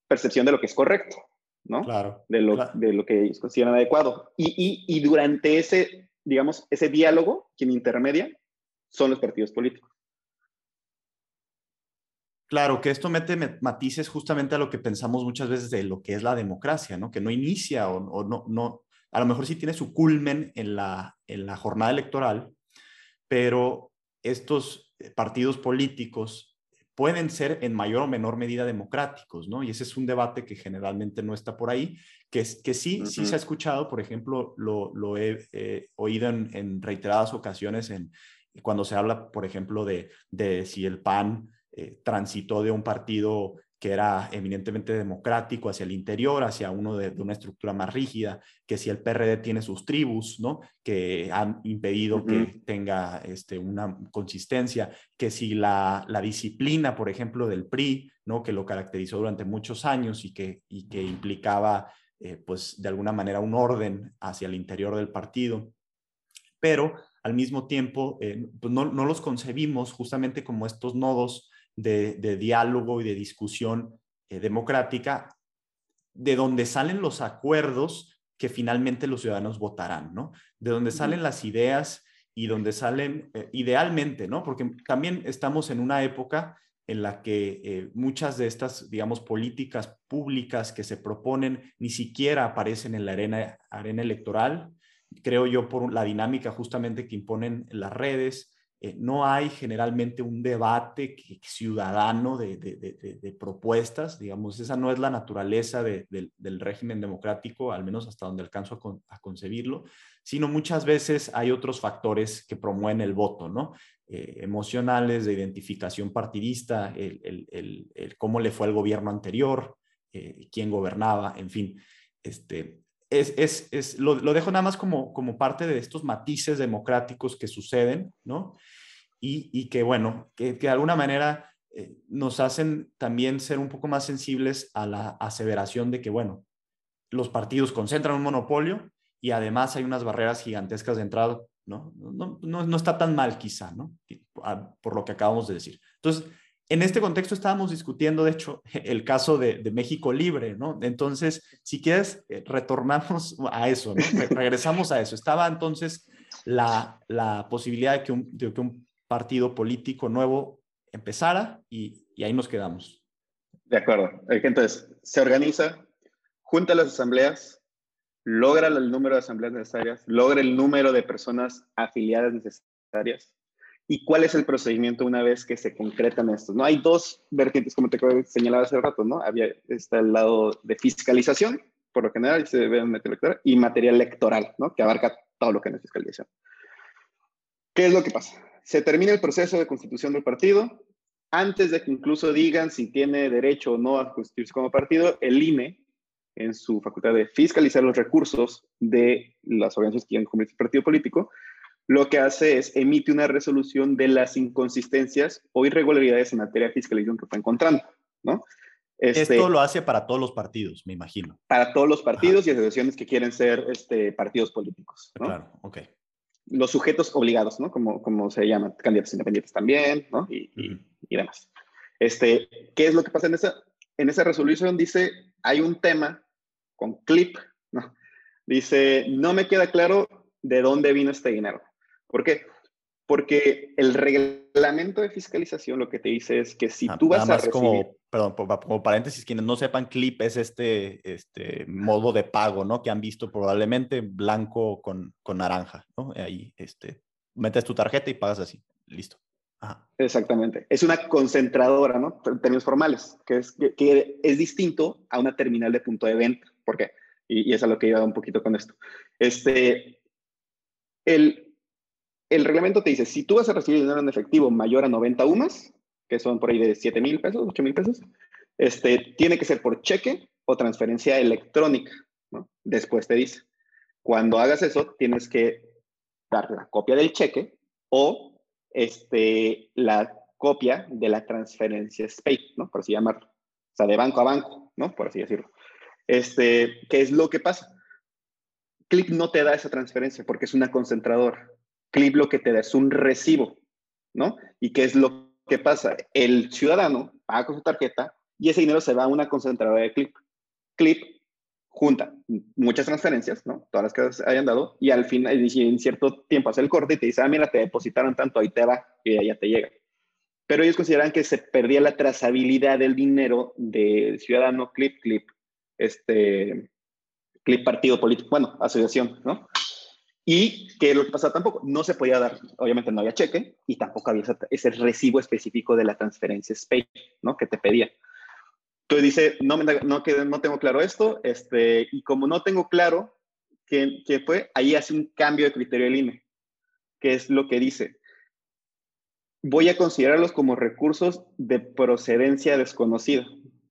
percepción de lo que es correcto. ¿no? Claro. De lo, de lo que ellos consideran adecuado. Y, y, y, durante ese, digamos, ese diálogo, quien intermedia, son los partidos políticos. Claro, que esto mete matices justamente a lo que pensamos muchas veces de lo que es la democracia, ¿no? Que no inicia o, o no, no, a lo mejor sí tiene su culmen en la, en la jornada electoral, pero estos partidos políticos pueden ser en mayor o menor medida democráticos, ¿no? Y ese es un debate que generalmente no está por ahí, que, es, que sí, sí se ha escuchado, por ejemplo, lo, lo he eh, oído en, reiteradas ocasiones en, cuando se habla, por ejemplo, de, de si el PAN eh, transitó de un partido que era eminentemente democrático hacia el interior, hacia uno de, una estructura más rígida, que si el PRD tiene sus tribus, ¿no? Que han impedido que tenga este, una consistencia, que si la, la, disciplina, por ejemplo, del PRI, ¿no? Que lo caracterizó durante muchos años y que, y que implicaba, eh, pues, de alguna manera un orden hacia el interior del partido. Pero al mismo tiempo, eh, pues no, no los concebimos justamente como estos nodos de, diálogo y de discusión eh, democrática, de donde salen los acuerdos que finalmente los ciudadanos votarán, ¿no? De donde salen las ideas y donde salen eh, idealmente, ¿no? Porque también estamos en una época en la que eh, muchas de estas, digamos, políticas públicas que se proponen ni siquiera aparecen en la arena, arena electoral, creo yo, por la dinámica justamente que imponen las redes, eh, no hay generalmente un debate ciudadano de, propuestas, digamos, esa no es la naturaleza del régimen democrático, al menos hasta donde alcanzo a, concebirlo, sino muchas veces hay otros factores que promueven el voto, ¿no? Eh, emocionales, de identificación partidista, el, cómo le fue al gobierno anterior, eh, quién gobernaba, en fin. Este, es, lo, dejo nada más como, como parte de estos matices democráticos que suceden, ¿no? Y, que, bueno, que, de alguna manera eh, nos hacen también ser un poco más sensibles a la aseveración de que, bueno, los partidos concentran un monopolio y además hay unas barreras gigantescas de entrada, ¿no? No, no, no está tan mal quizá, ¿no? Por lo que acabamos de decir. Entonces, en este contexto estábamos discutiendo, de hecho, el caso de, México Libre, ¿no? Entonces, si quieres, eh, retornamos a eso, ¿no? regresamos a eso. Estaba entonces la, la posibilidad de que, un, de que, un, partido político nuevo empezara y, y, ahí nos quedamos. De acuerdo. Entonces, se organiza, junta las asambleas, logra el número de asambleas necesarias, logra el número de personas afiliadas necesarias y cuál es el procedimiento una vez que se concretan estos. ¿no? Hay dos vertientes, como te señalaba hace rato, ¿no? Había, está el lado de fiscalización, por lo general, se ve en electoral, y material electoral, ¿no? Que abarca todo lo que es fiscalización. ¿Qué es lo que pasa? Se termina el proceso de constitución del partido. Antes de que incluso digan si tiene derecho o no a constituirse como partido, el INE, en su facultad de fiscalizar los recursos de las organizaciones que quieren convertir partido político, lo que hace es emite una resolución de las inconsistencias o irregularidades en materia de fiscalización que fue encontrando, ¿no? Este, Esto lo hace para todos los partidos, me imagino. Para todos los partidos y asociaciones que quieren ser este, partidos políticos, ¿no? Claro, ok. los sujetos obligados, ¿no? Como, como se llaman, candidatos independientes también, ¿no? Y, y, demás. Este, ¿Qué es lo que pasa en esa, en esa resolución? Dice, hay un tema con clip, ¿no? Dice, no me queda claro de dónde vino este dinero. ¿Por qué? Porque el reglamento de fiscalización lo que te dice es que si ah, tú vas a recibir... Como, perdón, como paréntesis, quienes no sepan, clip es este, este modo de pago, ¿no? Que han visto probablemente blanco con, con naranja, ¿no? Ahí, este, metes tu tarjeta y pagas así, listo. Exactamente. Es una concentradora, ¿no? En términos formales, que es, que, es distinto a una terminal de punto de venta. ¿Por qué? Y, y es a lo que iba un poquito con esto. Este, el, el reglamento te dice, si tú vas a recibir dinero en efectivo mayor a 90 UMAS, que son por ahí de 7 mil pesos, 8 mil pesos, este, tiene que ser por cheque o transferencia electrónica. ¿no? Después te dice, cuando hagas eso, tienes que dar la copia del cheque o este, la copia de la transferencia SPAY, ¿no? por así llamarlo. O sea, de banco a banco, ¿no? por así decirlo. Este, ¿Qué es lo que pasa? Clip no te da esa transferencia porque es una concentradora. Clip lo que te da es un recibo, ¿no? ¿Y qué es lo que pasa? El ciudadano paga con su tarjeta y ese dinero se va a una concentradora de Clip. Clip junta muchas transferencias, ¿no? Todas las que hayan dado, y al final, en cierto tiempo hace el corte y te dice, ah, mira, te depositaron tanto, ahí te va, y ya te llega. Pero ellos consideran que se perdía la trazabilidad del dinero del ciudadano Clip, Clip, este, Clip partido político, bueno, asociación, ¿no? Y que lo que pasa tampoco, no se podía dar, obviamente no había cheque y tampoco había ese, recibo específico de la transferencia SPAY, ¿no? Que te pedía. Entonces dice, no, no, no tengo claro esto, este, y como no tengo claro qué, qué fue, ahí hace un cambio de criterio del INE, que es lo que dice, voy a considerarlos como recursos de procedencia desconocida,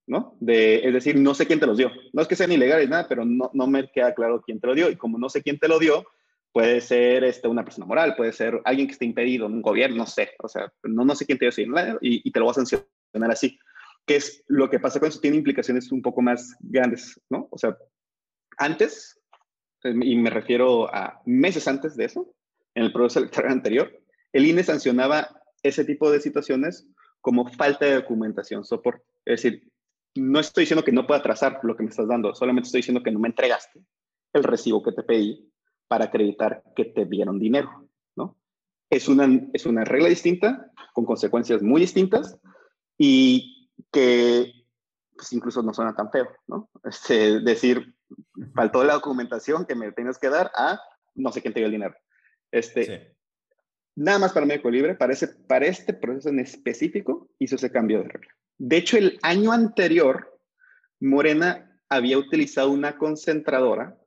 ¿no? De, es decir, no sé quién te los dio. No es que sean ilegales, nada, pero no, no me queda claro quién te lo dio. Y como no sé quién te lo dio, puede ser este, una persona moral, puede ser alguien que esté impedido, un gobierno, no sé, o sea, no, no sé quién te dio y, y te lo voy a sancionar así. ¿Qué es lo que pasa con eso? Tiene implicaciones un poco más grandes, ¿no? O sea, antes, eh, y me refiero a meses antes de eso, en el proceso electoral anterior, el INE sancionaba ese tipo de situaciones como falta de documentación, soporte. Es decir, no estoy diciendo que no pueda trazar lo que me estás dando, solamente estoy diciendo que no me entregaste el recibo que te pedí para acreditar que te dieron dinero, ¿no? Es una, es una regla distinta, con consecuencias muy distintas y que pues, incluso no suena tan feo, ¿no? Este, decir, faltó la documentación que me tienes que dar a no sé quién te dio el dinero. Este, Nada más para México Libre, para, para este proceso en específico, hizo ese cambio de regla. De hecho, el año anterior, Morena había utilizado una concentradora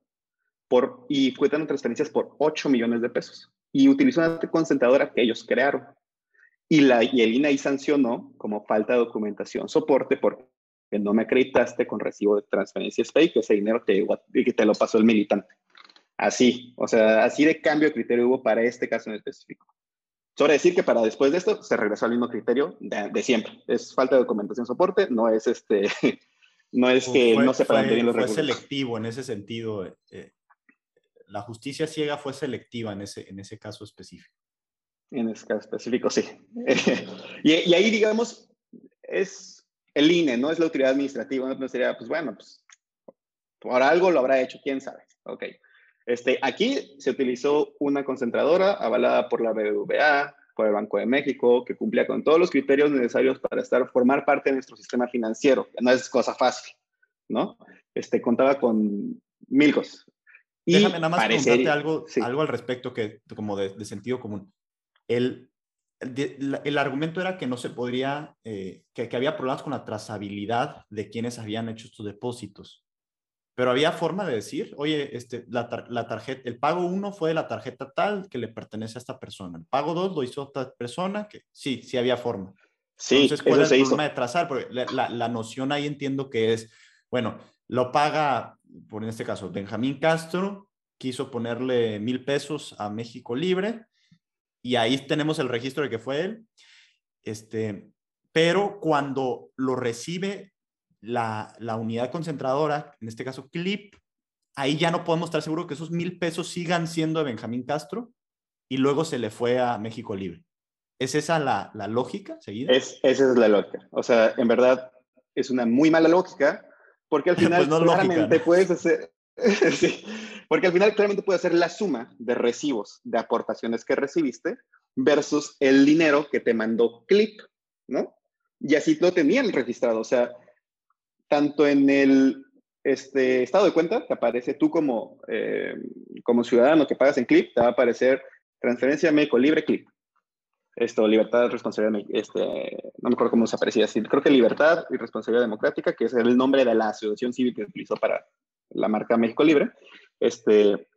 y fue dando transferencias por 8 millones de pesos. Y utilizó una concentradora que ellos crearon. Y, la, y el INAI sancionó como falta de documentación soporte porque no me acreditaste con recibo de transferencias fake, ese dinero te, que te lo pasó el militante. Así, o sea, así de cambio de criterio hubo para este caso en específico. Sobre decir que para después de esto se regresó al mismo criterio de, siempre. Es falta de documentación soporte, no es este, no es que no se puedan pedir los fue selectivo en ese sentido. Eh, la justicia ciega fue selectiva en ese, en ese caso específico. En ese caso específico, sí. y, ahí, digamos, es el INE, no es la autoridad administrativa. No sería, pues bueno, pues por algo lo habrá hecho, quién sabe. Ok. Este, aquí se utilizó una concentradora avalada por la BBVA, por el Banco de México, que cumplía con todos los criterios necesarios para estar, formar parte de nuestro sistema financiero. No es cosa fácil, ¿no? Este, contaba con mil cosas. Déjame nada más preguntarte algo, algo al respecto que como de, sentido común. El, el, argumento era que no se podría, eh, que, que, había problemas con la trazabilidad de quienes habían hecho estos depósitos. Pero había forma de decir, oye, este, la, la tarjeta, el pago uno fue de la tarjeta tal que le pertenece a esta persona. El pago dos lo hizo otra persona que sí, sí había forma. Sí, Entonces, ¿cuál es el problema de trazar? Porque la, la, la noción ahí entiendo que es, bueno, lo paga por en este caso, Benjamín Castro quiso ponerle mil pesos a México Libre y ahí tenemos el registro de que fue él. Este, pero cuando lo recibe la, la unidad concentradora, en este caso CLIP, ahí ya no podemos estar seguros que esos mil pesos sigan siendo de Benjamín Castro y luego se le fue a México Libre. ¿Es esa la, la lógica seguida? Es, esa es la lógica. O sea, en verdad es una muy mala lógica porque al final pues claramente puedes hacer... sí, porque al final claramente puedes hacer la suma de recibos de aportaciones que recibiste versus el dinero que te mandó Clip, ¿no? Y así lo tenían registrado. O sea, tanto en el este, estado de cuenta, que aparece tú como, eh, como ciudadano que pagas en Clip, te va a aparecer transferencia México Libre Clip. Esto, libertad, responsabilidad, este, no me acuerdo cómo se aparecía así, creo que libertad y responsabilidad democrática, que es el nombre de la asociación civil que utilizó para la marca México Libre, este,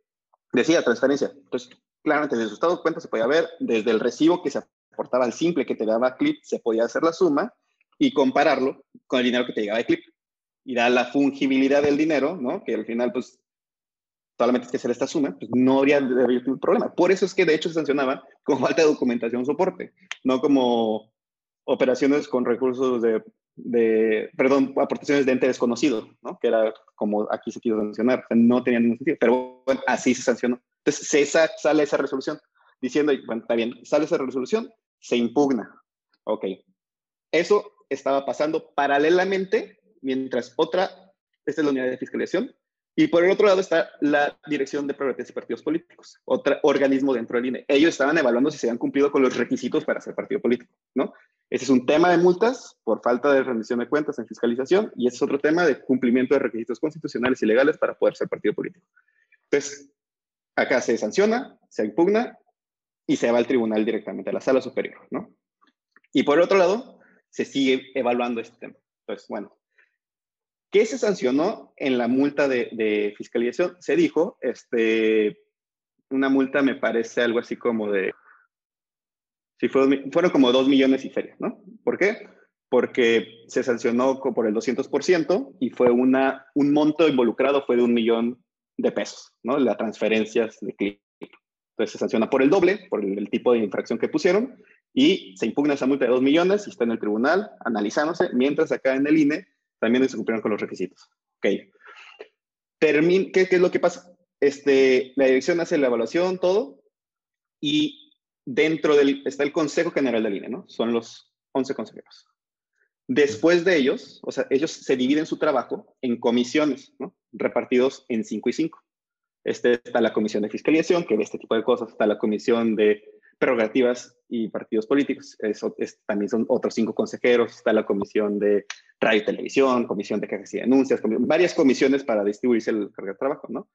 decía transferencia. Entonces, claramente desde su estado de cuenta se podía ver, desde el recibo que se aportaba al simple que te daba Clip, se podía hacer la suma y compararlo con el dinero que te llegaba de Clip y da la fungibilidad del dinero, ¿no? Que al final, pues, solamente es que hacer esta suma, pues no habría ningún problema. Por eso es que de hecho se sancionaba con falta de documentación soporte, no como operaciones con recursos de, de, perdón, aportaciones de ente desconocido, ¿no? Que era como aquí se quiso sancionar, no tenía ningún sentido, pero bueno, así se sancionó. Entonces, se sale esa resolución diciendo, bueno, está bien, sale esa resolución, se impugna. Ok. Eso estaba pasando paralelamente mientras otra, esta es la unidad de fiscalización, y por el otro lado está la Dirección de Prioridades y Partidos Políticos, otro organismo dentro del INE. Ellos estaban evaluando si se han cumplido con los requisitos para ser partido político, ¿no? Ese es un tema de multas por falta de rendición de cuentas en fiscalización y ese es otro tema de cumplimiento de requisitos constitucionales y legales para poder ser partido político. Entonces, acá se sanciona, se impugna y se va al tribunal directamente, a la sala superior, ¿no? Y por el otro lado, se sigue evaluando este tema. Entonces, bueno, ¿Qué se sancionó en la multa de, fiscalización? Se dijo, este, una multa me parece algo así como de, si fueron como dos millones y feria, ¿no? ¿Por qué? Porque se sancionó por el 200% y fue una, un monto involucrado fue de un millón de pesos, ¿no? Las transferencias de clic. Entonces se sanciona por el doble, por el, el, tipo de infracción que pusieron, y se impugna esa multa de dos millones y está en el tribunal analizándose, mientras acá en el INE también se cumplieron con los requisitos. Ok. ¿qué, ¿Qué es lo que pasa? Este, la dirección hace la evaluación, todo, y dentro del, está el Consejo General del INE, ¿no? Son los 11 consejeros. Después de ellos, o sea, ellos se dividen su trabajo en comisiones, ¿no? Repartidos en 5 y 5. Este, está la comisión de fiscalización, que ve este tipo de cosas, está la comisión de prerrogativas y partidos políticos. Eso también son otros cinco consejeros. Está la comisión de radio y televisión, comisión de quejas y denuncias, varias comisiones para distribuirse el cargo de trabajo, ¿no?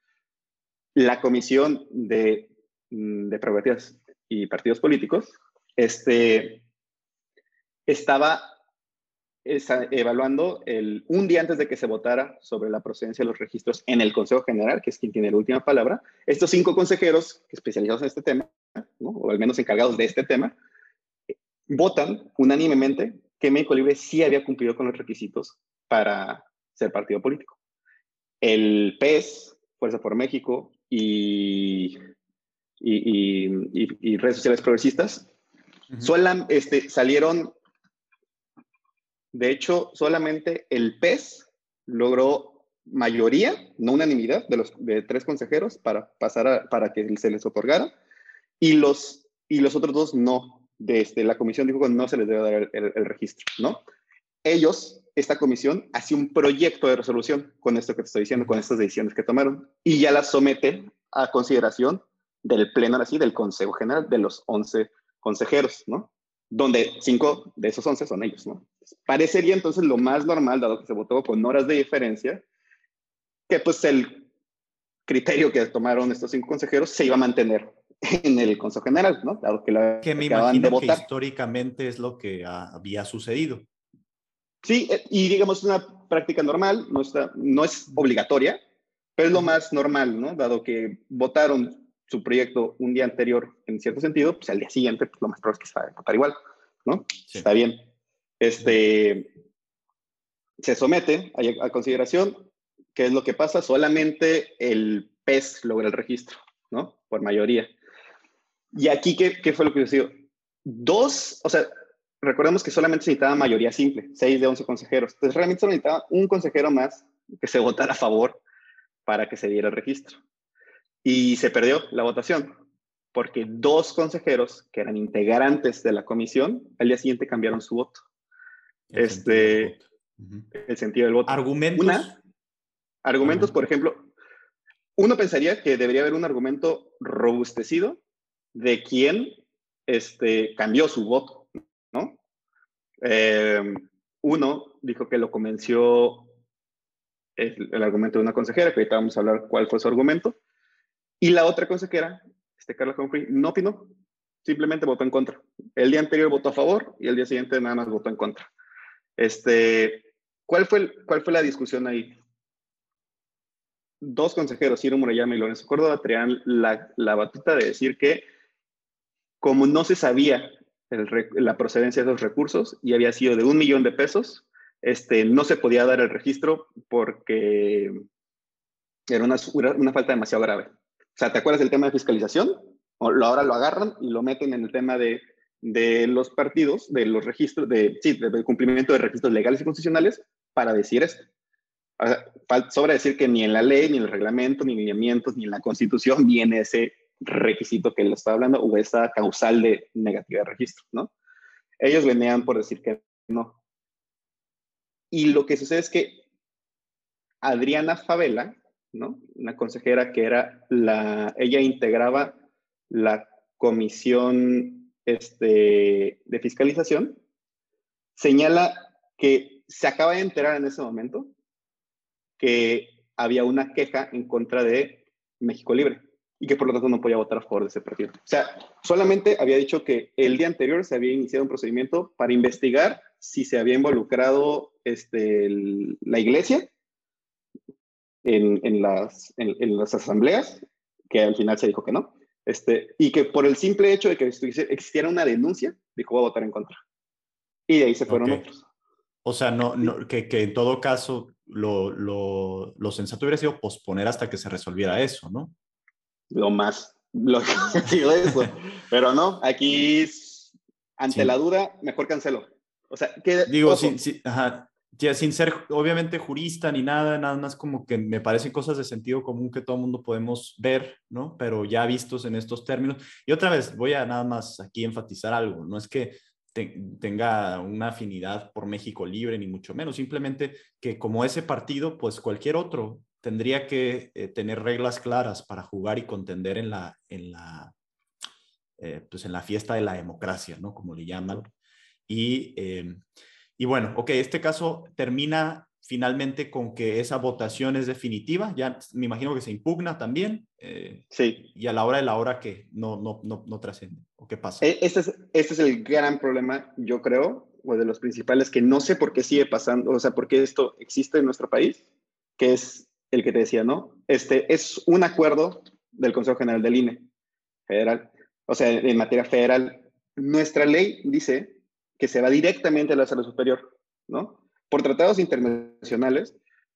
La comisión de, mm, de prerrogativas y partidos políticos este, estaba evaluando el, un día antes de que se votara sobre la procedencia de los registros en el Consejo General, que es quien tiene la última palabra, estos cinco consejeros especializados en este tema, o al menos encargados de este tema, votan unánimemente que México Libre sí había cumplido con los requisitos para ser partido político. El PES, Fuerza por México y, y, redes sociales progresistas, este, salieron de hecho, solamente el PES logró mayoría, no unanimidad, de los de tres consejeros para pasar para que se les otorgara, y los, y los otros dos no. Desde la comisión dijo que no se les debe dar el, registro, ¿no? Ellos, esta comisión, hace un proyecto de resolución con esto que te estoy diciendo, con estas decisiones que tomaron, y ya las somete a consideración del pleno, así, del Consejo General de los 11 consejeros, ¿no? donde cinco de esos once son ellos, ¿no? Parecería entonces lo más normal, dado que se votó con horas de diferencia, que pues el criterio que tomaron estos cinco consejeros se iba a mantener en el Consejo General, ¿no? Que, la, que me imagino de que históricamente es lo que había sucedido. Sí, eh, y digamos una práctica normal, no, está, no es obligatoria, pero es lo más normal, ¿no? Dado que votaron su proyecto un día anterior en cierto sentido, pues al día siguiente, pues lo más probable es que se va a votar igual, ¿no? Está bien. Este, se somete a, consideración, ¿qué es lo que pasa? Solamente el PES logra el registro, ¿no? Por mayoría. Y aquí, ¿qué, qué fue lo que decidió? Dos, o sea, recordemos que solamente se necesitaba mayoría simple, seis de once consejeros. Entonces, realmente solo necesitaba un consejero más que se votara a favor para que se diera el registro y se perdió la votación. porque dos consejeros que eran integrantes de la comisión, al día siguiente cambiaron su voto. El este, el sentido del voto. Argumentos. argumentos, por ejemplo, uno pensaría que debería haber un argumento robustecido de quién este, cambió su voto, ¿no? Eh, uno dijo que lo convenció el, argumento de una consejera, que ahorita vamos a hablar cuál fue su argumento, y la otra consejera, este Carla Humphrey, no opinó, simplemente votó en contra. El día anterior votó a favor y el día siguiente nada más votó en contra. Este, ¿cuál, fue ¿Cuál fue la discusión ahí? Dos consejeros, Ciro Murayama y Lorenzo Córdoba, traían la, la batuta de decir que como no se sabía la procedencia de esos recursos y había sido de un millón de pesos, este, no se podía dar el registro porque era una, una falta demasiado grave. O sea, ¿te acuerdas del tema de fiscalización? Ahora lo agarran y lo meten en el tema de, de los partidos, de los registros, de, sí, del cumplimiento de registros legales y constitucionales para decir esto. O sea, sobra decir que ni en la ley, ni en el reglamento, ni en lineamientos, ni en la constitución viene ese requisito que él está hablando o esa causal de negativa de registro, ¿no? Ellos venían por decir que no. Y lo que sucede es que Adriana Favela, ¿no? Una consejera que era la, ella integraba la comisión este, de fiscalización, señala que se acaba de enterar en ese momento que había una queja en contra de México Libre y que por lo tanto no podía votar a favor de ese partido. O sea, solamente había dicho que el día anterior se había iniciado un procedimiento para investigar si se había involucrado este, la iglesia en, en, las, en, las asambleas, que al final se dijo que no, este, y que por el simple hecho de que existiera una denuncia, dijo voy a votar en contra. Y de ahí se fueron otros. O sea, no, no que, que, en todo caso lo, lo, lo sensato hubiera sido posponer hasta que se resolviera eso, ¿no? Lo más lo que eso. Pero no, aquí ante la duda, mejor cancelo. O sea, que digo, sin, sin ser obviamente jurista ni nada, nada más como que me parecen cosas de sentido común que todo el mundo podemos ver, ¿no? Pero ya vistos en estos términos. Y otra vez, voy a nada más aquí enfatizar algo, no es que tenga una afinidad por México libre, ni mucho menos, simplemente que como ese partido, pues cualquier otro tendría que eh, tener reglas claras para jugar y contender en la, en la, eh, pues en la fiesta de la democracia, ¿no? Como le llaman. Y, em, y bueno, ok, este caso termina finalmente con que esa votación es definitiva, ya me imagino que se impugna también. Eh, sí. Y a la hora de la hora que no, no, no, no trasciende, ¿o qué pasa? E, este es, este es el gran problema, yo creo, o de los principales, que no sé por qué sigue pasando, o sea, por qué esto existe en nuestro país, que es el que te decía, ¿no? Este es un acuerdo del Consejo General del INE federal. O sea, en materia federal, nuestra ley dice que se va directamente a la sala superior, ¿no? Por tratados internacionales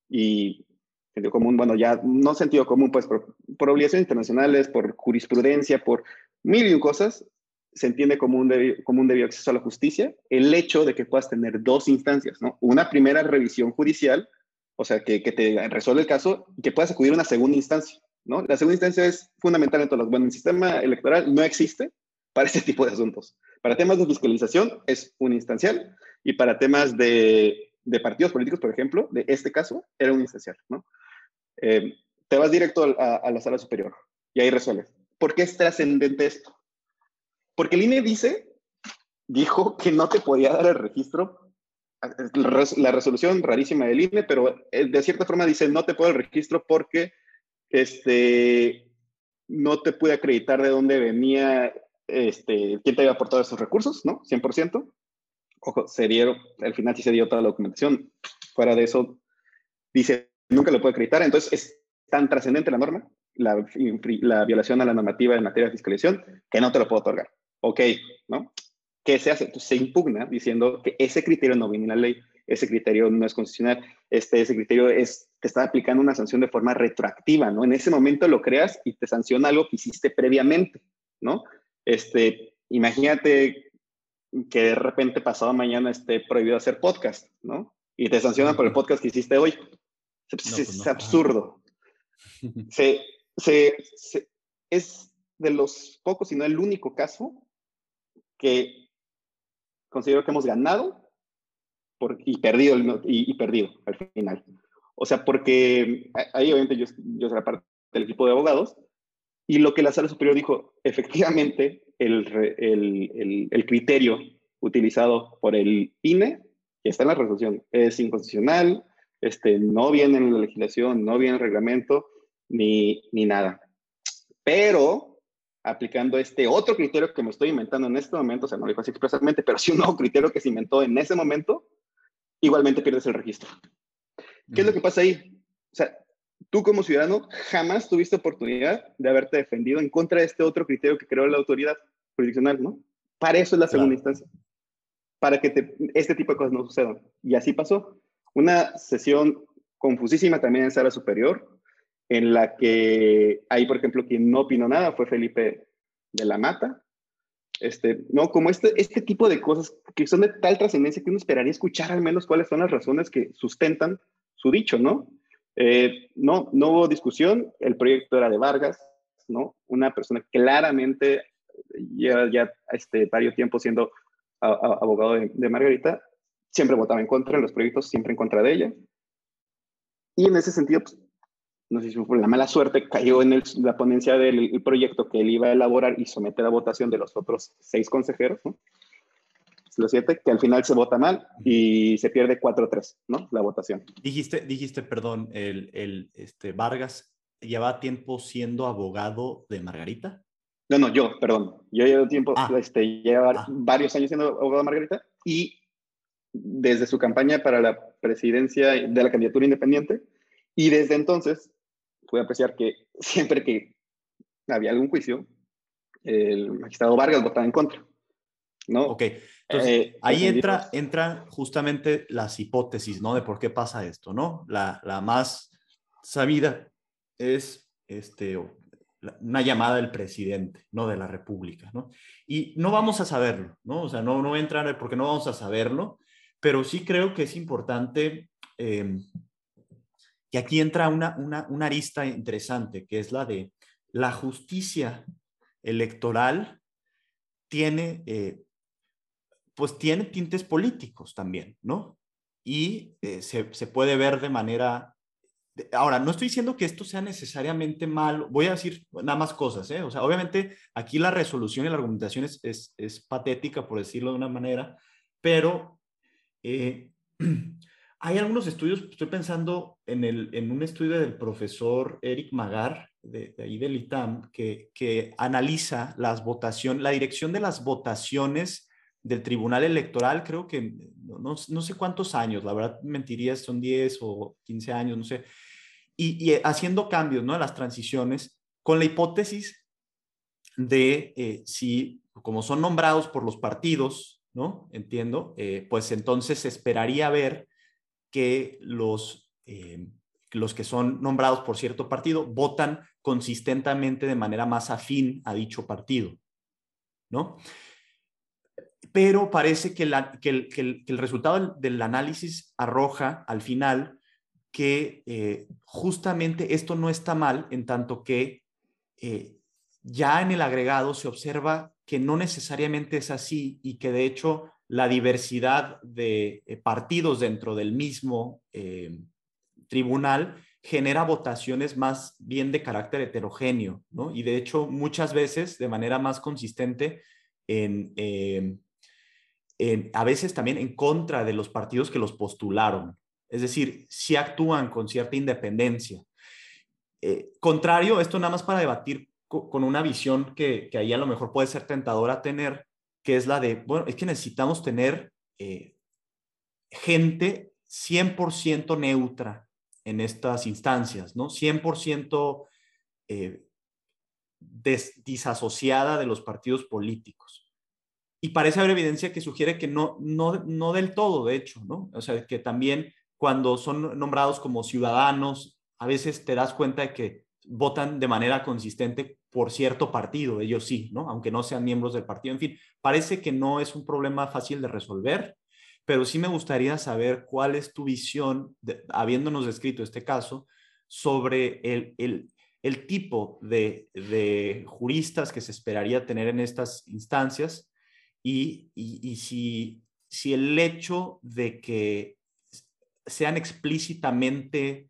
y sentido común, bueno, ya no sentido común, pues por, obligaciones internacionales, por jurisprudencia, por mil y cosas, se entiende como un, debido, como un debido acceso a la justicia el hecho de que puedas tener dos instancias, ¿no? Una primera revisión judicial o sea, que, te resuelve el caso y que puedas acudir a una segunda instancia, ¿no? La segunda instancia es fundamental en todos los... Bueno, el sistema electoral no existe para este tipo de asuntos. Para temas de fiscalización es un instancial y para temas de, de partidos políticos, por ejemplo, de este caso, era un instancial, ¿no? Eh, te vas directo a, a, la sala superior y ahí resuelves. ¿Por qué es trascendente esto? Porque el INE dice, dijo que no te podía dar el registro la resolución rarísima del INE, pero eh, de cierta forma dice no te puedo el registro porque este, no te pude acreditar de dónde venía, este, quién te había aportado esos recursos, ¿no? 100%. Ojo, se dieron, al final sí se dio toda la documentación. Fuera de eso, dice, nunca lo puede acreditar. Entonces, es tan trascendente la norma, la, la violación a la normativa en materia de fiscalización, que no te lo puedo otorgar. Ok, ¿no? ¿Qué se hace? se impugna diciendo que ese criterio no viene en la ley, ese criterio no es constitucional, este, ese criterio es, te está aplicando una sanción de forma retroactiva, ¿no? En ese momento lo creas y te sanciona algo que hiciste previamente, ¿no? Este, imagínate que de repente pasado mañana esté prohibido hacer podcast, ¿no? Y te sancionan por el podcast que hiciste hoy. Es, pues absurdo. se, se, es de los pocos, si no el único caso que considero que hemos ganado por, y, perdido, y, y, perdido al final. O sea, porque ahí obviamente yo, yo soy parte del equipo de abogados y lo que la sala superior dijo, efectivamente, el, el, el, criterio utilizado por el INE, que está en la resolución, es inconstitucional, este, no viene en la legislación, no viene en el reglamento, ni, ni nada. Pero aplicando este otro criterio que me estoy inventando en este momento, o sea, no lo dijo así expresamente, pero sí un nuevo criterio que se inventó en ese momento, igualmente pierdes el registro. ¿Qué es lo que pasa ahí? O sea, tú como ciudadano jamás tuviste oportunidad de haberte defendido en contra de este otro criterio que creó la autoridad jurisdiccional, ¿no? Para eso es la segunda instancia, para que este tipo de cosas no sucedan. Y así pasó. Una sesión confusísima también en sala superior, en la que ahí, por ejemplo, quien no opinó nada fue Felipe de la Mata. Este, no, como este, este tipo de cosas que son de tal trascendencia que uno esperaría escuchar al menos cuáles son las razones que sustentan su dicho, ¿no? Eh, no, no hubo discusión, el proyecto era de Vargas, ¿no? Una persona claramente lleva ya este, varios tiempo siendo abogado de, de, Margarita, siempre votaba en contra en los proyectos, siempre en contra de ella. Y en ese sentido, pues, no sé si fue la mala suerte, cayó en la ponencia del proyecto que él iba a elaborar y someter a votación de los otros seis consejeros, ¿no? Los siete, que al final se vota mal y se pierde 4-3, ¿no? La votación. Dijiste, dijiste perdón, el, el, este, Vargas lleva tiempo siendo abogado de Margarita. No, no, yo, perdón. Yo llevo tiempo, ah. este, lleva ah. varios años siendo abogado de Margarita y desde su campaña para la presidencia de la candidatura independiente y desde entonces pude apreciar que siempre que había algún juicio, el magistrado Vargas votaba en contra. ¿no? Ok, entonces eh, ahí entra, entra justamente las hipótesis, ¿no? De por qué pasa esto, ¿no? La, la más sabida es este, una llamada del presidente, ¿no? De la República, ¿no? Y no vamos a saberlo, ¿no? O sea, no, no entrar porque no vamos a saberlo, pero sí creo que es importante eh, y aquí entra una, una, arista interesante, que es la de la justicia electoral tiene, eh, pues tiene tintes políticos también, ¿no? Y eh, se, puede ver de manera... Ahora, no estoy diciendo que esto sea necesariamente malo, voy a decir nada más cosas, ¿eh? O sea, obviamente aquí la resolución y la argumentación es, es, patética, por decirlo de una manera, pero eh, Hay algunos estudios, estoy pensando en, el, en un estudio del profesor Eric Magar, de, ahí del ITAM, que, que analiza las votaciones, la dirección de las votaciones del Tribunal Electoral, creo que no, no, sé cuántos años, la verdad mentiría, son 10 o 15 años, no sé, y, y haciendo cambios, ¿no? Las transiciones, con la hipótesis de eh, si, como son nombrados por los partidos, ¿no? Entiendo, eh, pues entonces esperaría ver que los, eh, los que son nombrados por cierto partido votan consistentemente de manera más afín a dicho partido, ¿no? Pero parece que, el, resultado del, análisis arroja al final que eh, justamente esto no está mal en tanto que eh, ya en el agregado se observa que no necesariamente es así y que de hecho la diversidad de eh, partidos dentro del mismo eh, tribunal genera votaciones más bien de carácter heterogéneo, ¿no? Y de hecho, muchas veces de manera más consistente en, eh, a veces también en contra de los partidos que los postularon. Es decir, si actúan con cierta independencia. contrario, esto nada más para debatir con una visión que, que ahí a lo mejor puede ser tentadora tener, que es la de, bueno, es que necesitamos tener eh, gente 100% neutra en estas instancias, ¿no? 100% eh, disasociada de los partidos políticos. Y parece haber evidencia que sugiere que no, no, no del todo, de hecho, ¿no? O sea, que también cuando son nombrados como ciudadanos, a veces te das cuenta de que votan de manera consistente por cierto partido, ellos sí, ¿no? Aunque no sean miembros del partido. En fin, parece que no es un problema fácil de resolver, pero sí me gustaría saber cuál es tu visión, habiéndonos descrito este caso, sobre el, el tipo de, de juristas que se esperaría tener en estas instancias y, y, y si, si el hecho de que sean explícitamente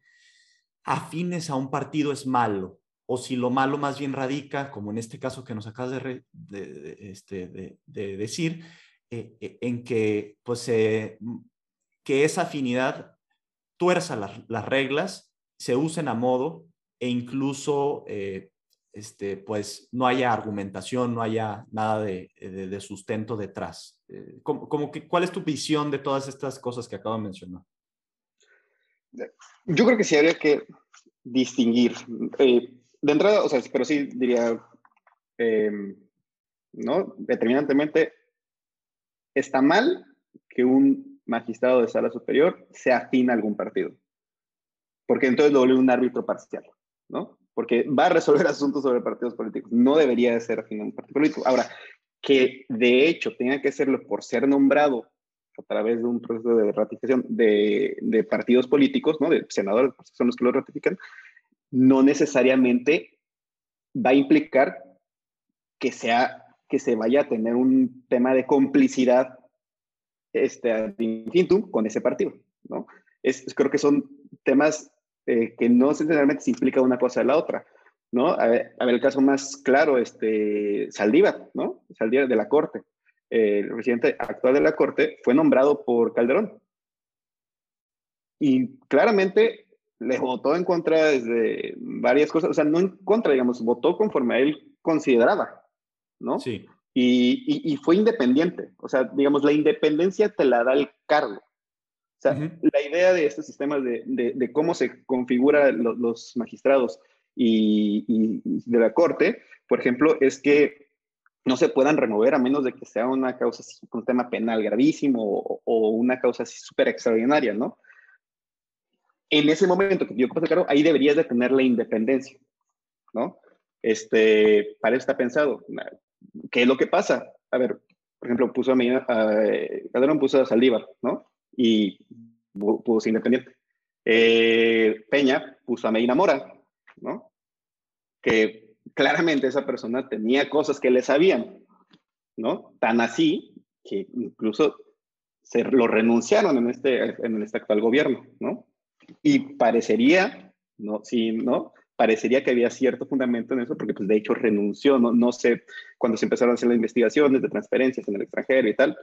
afines a un partido es malo, o si lo malo más bien radica, como en este caso que nos acabas de, de, este, de decir, eh, eh, en que, pues, eh, que esa afinidad tuerza las, las, reglas, se usen a modo e incluso este, pues no haya argumentación, no haya nada de, de, sustento detrás. como, como que, ¿Cuál es tu visión de todas estas cosas que acabo de mencionar? Yo creo que sí habría que distinguir. De entrada, o sea, pero sí diría, ¿no? Determinantemente, está mal que un magistrado de sala superior se afina a algún partido, porque entonces lo vuelve un árbitro parcial, ¿no? Porque va a resolver asuntos sobre partidos políticos. No debería de ser afín a un partido político. Ahora, que de hecho tenga que serlo por ser nombrado a través de un proceso de ratificación de, de partidos políticos, ¿no? De senadores, son los que lo ratifican, no necesariamente va a implicar que sea que se vaya a tener un tema de complicidad este, infinitum con ese partido, ¿no? Es, creo que son temas eh, que no necesariamente se implica una cosa de la otra, ¿no? A ver, a ver, el caso más claro, este, Saldívar, ¿no? Saldívar de la Corte. Eh, el presidente actual de la Corte fue nombrado por Calderón. Y claramente le votó en contra desde varias cosas, o sea, no en contra, digamos, votó conforme a él consideraba, ¿no? Sí. Y, y, fue independiente. O sea, digamos, la independencia te la da el cargo. O sea, la idea de estos sistemas de, de, cómo se configuran los magistrados y, y, de la corte, por ejemplo, es que no se puedan remover a menos de que sea una causa, un tema penal gravísimo o, o una causa súper extraordinaria, ¿no? En ese momento que yo como cargo, ahí deberías de tener la independencia, ¿no? Este, para eso está pensado. ¿Qué es lo que pasa? A ver, por ejemplo, puso a, Medina, a Calderón puso a Saldívar, ¿no? Y puso Independiente. Eh, Peña puso a Medina Mora, ¿no? Que claramente esa persona tenía cosas que le sabían, ¿no? Tan así que incluso se lo renunciaron en este, en este actual gobierno, ¿no? Y parecería, ¿no? Sí, ¿no? parecería que había cierto fundamento en eso, porque pues de hecho renunció, no, no sé, cuando se empezaron a hacer las investigaciones de transferencias en el extranjero y tal,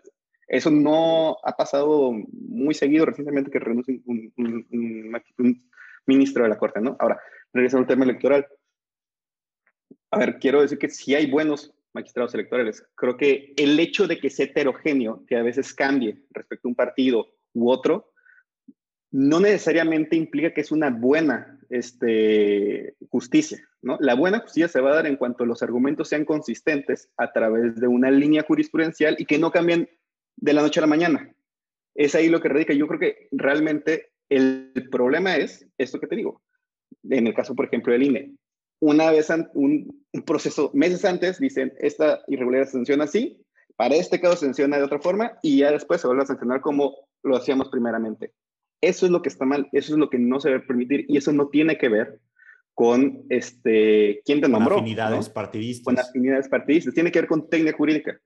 eso no ha pasado muy seguido recientemente que renuncie un, un, ministro de la Corte, ¿no? Ahora, regresando al tema electoral. A ver, quiero decir que sí hay buenos magistrados electorales. Creo que el hecho de que sea heterogéneo, que a veces cambie respecto a un partido u otro, no necesariamente implica que es una buena este, justicia. ¿no? La buena justicia se va a dar en cuanto los argumentos sean consistentes a través de una línea jurisprudencial y que no cambien de la noche a la mañana. Es ahí lo que radica. Yo creo que realmente el problema es esto que te digo. En el caso, por ejemplo, del INE, una vez un, proceso, meses antes, dicen, esta irregularidad se sanciona así, para este caso se sanciona de otra forma y ya después se vuelve a sancionar como lo hacíamos primeramente. Eso es lo que está mal, eso es lo que no se debe permitir y eso no tiene que ver con este, quién te nombró. Con afinidades partidistas. Con afinidades partidistas, tiene que ver con técnica jurídica.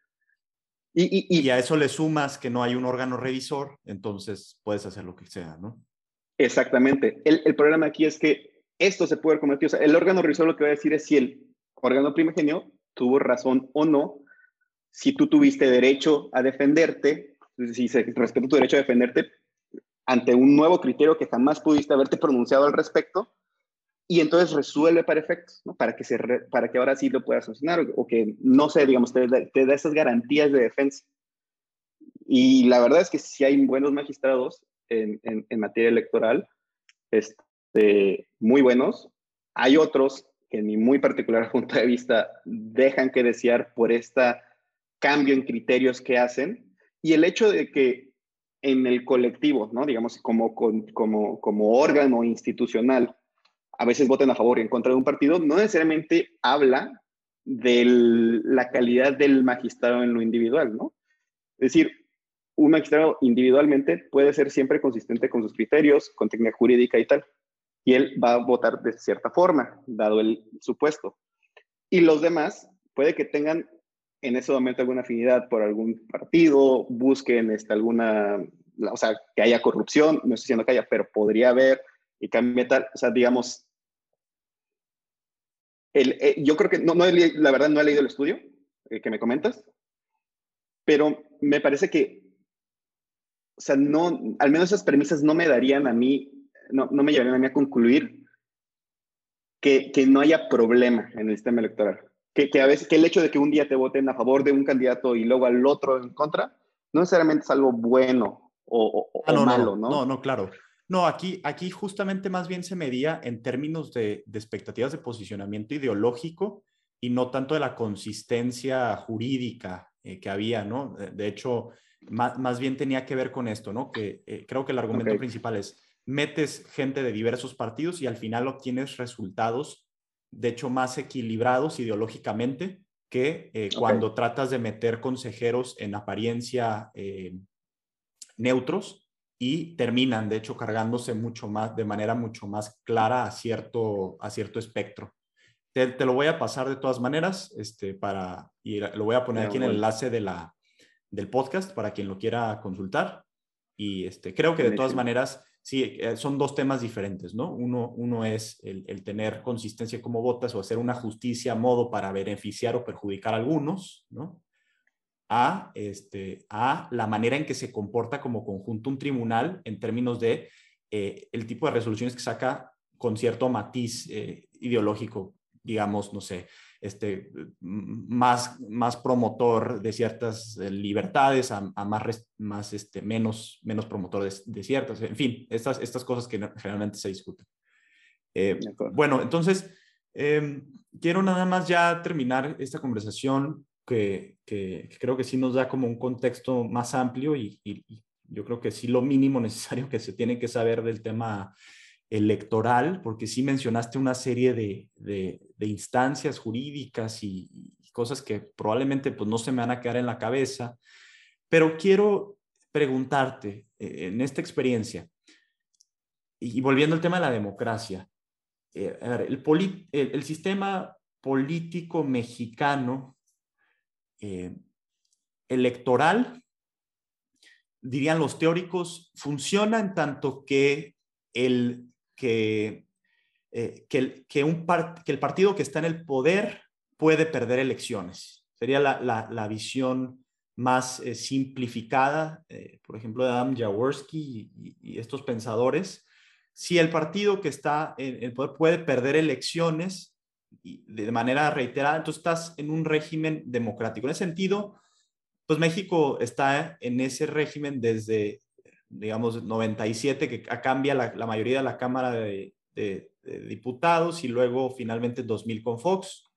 Y, y, y, a eso le sumas que no hay un órgano revisor, entonces puedes hacer lo que sea, ¿no? Exactamente. El, el problema aquí es que esto se puede cometer, o sea, el órgano revisor lo que va a decir es si el órgano primigenio tuvo razón o no, si tú tuviste derecho a defenderte, si se respeta tu derecho a defenderte, ante un nuevo criterio que jamás pudiste haberte pronunciado al respecto y entonces resuelve para efectos, ¿no? para, que se para que ahora sí lo puedas sancionar o, que, no sé, digamos, te, te, da esas garantías de defensa. Y la verdad es que si hay buenos magistrados en, en, materia electoral, este, muy buenos. Hay otros que en mi muy particular punto de vista dejan que desear por este cambio en criterios que hacen. Y el hecho de que en el colectivo, ¿no? Digamos, como, como, como órgano institucional, a veces voten a favor y en contra de un partido, no necesariamente habla de la calidad del magistrado en lo individual, ¿no? Es decir, un magistrado individualmente puede ser siempre consistente con sus criterios, con técnica jurídica y tal. y él va a votar de cierta forma, dado el supuesto. Y los demás puede que tengan en ese momento alguna afinidad por algún partido, busquen este, alguna, o sea, que haya corrupción, no estoy diciendo que haya, pero podría haber y cambia tal, o sea, digamos, el, eh, yo creo que, no, no la verdad no he leído el estudio que me comentas, pero me parece que, o sea, no, al menos esas premisas no me darían a mí no, no me llevarían a mí a concluir que, que, no haya problema en el sistema electoral. Que, que, a veces que el hecho de que un día te voten a favor de un candidato y luego al otro en contra, no necesariamente es algo bueno o, o, ah, no, malo, no, ¿no? No, claro. No, aquí, aquí justamente más bien se medía en términos de, de expectativas de posicionamiento ideológico y no tanto de la consistencia jurídica eh, que había, ¿no? De hecho, más, más, bien tenía que ver con esto, ¿no? Que eh, creo que el argumento principal es, metes gente de diversos partidos y al final obtienes resultados, de hecho, más equilibrados ideológicamente que eh, cuando tratas de meter consejeros en apariencia eh, neutros y terminan, de hecho, cargándose mucho más, de manera mucho más clara a cierto, a cierto espectro. Te, lo voy a pasar de todas maneras, este, para, y lo voy a poner aquí en el enlace de la, del podcast para quien lo quiera consultar. Y este, creo que de todas maneras sí, eh, son dos temas diferentes, ¿no? Uno, uno es el, tener consistencia como votas o hacer una justicia a modo para beneficiar o perjudicar a algunos, ¿no? A, este, a la manera en que se comporta como conjunto un tribunal en términos de eh, el tipo de resoluciones que saca con cierto matiz eh, ideológico, digamos, no sé, este, más, más promotor de ciertas eh, libertades a, más, más este, menos, menos promotor de, ciertas, en fin, estas, estas cosas que generalmente se discuten. Eh, bueno, entonces, em, quiero nada más ya terminar esta conversación que, que, creo que sí nos da como un contexto más amplio y, y, yo creo que sí lo mínimo necesario que se tiene que saber del tema electoral, porque sí mencionaste una serie de, de, instancias jurídicas y, cosas que probablemente pues, no se me van a quedar en la cabeza, pero quiero preguntarte eh, en esta experiencia, y, volviendo al tema de la democracia, eh, el, el, sistema político mexicano eh, electoral, dirían los teóricos, funciona en tanto que el que, eh, que, el, que, un que el partido que está en el poder puede perder elecciones. Sería la, la, visión más eh, simplificada, eh, por ejemplo, de Adam Jaworski y, estos pensadores. Si el partido que está en el poder puede perder elecciones de manera reiterada, entonces estás en un régimen democrático. En ese sentido, pues México está en ese régimen desde digamos, 97, que cambia la, la mayoría de la Cámara de, Diputados y luego finalmente 2000 con Fox.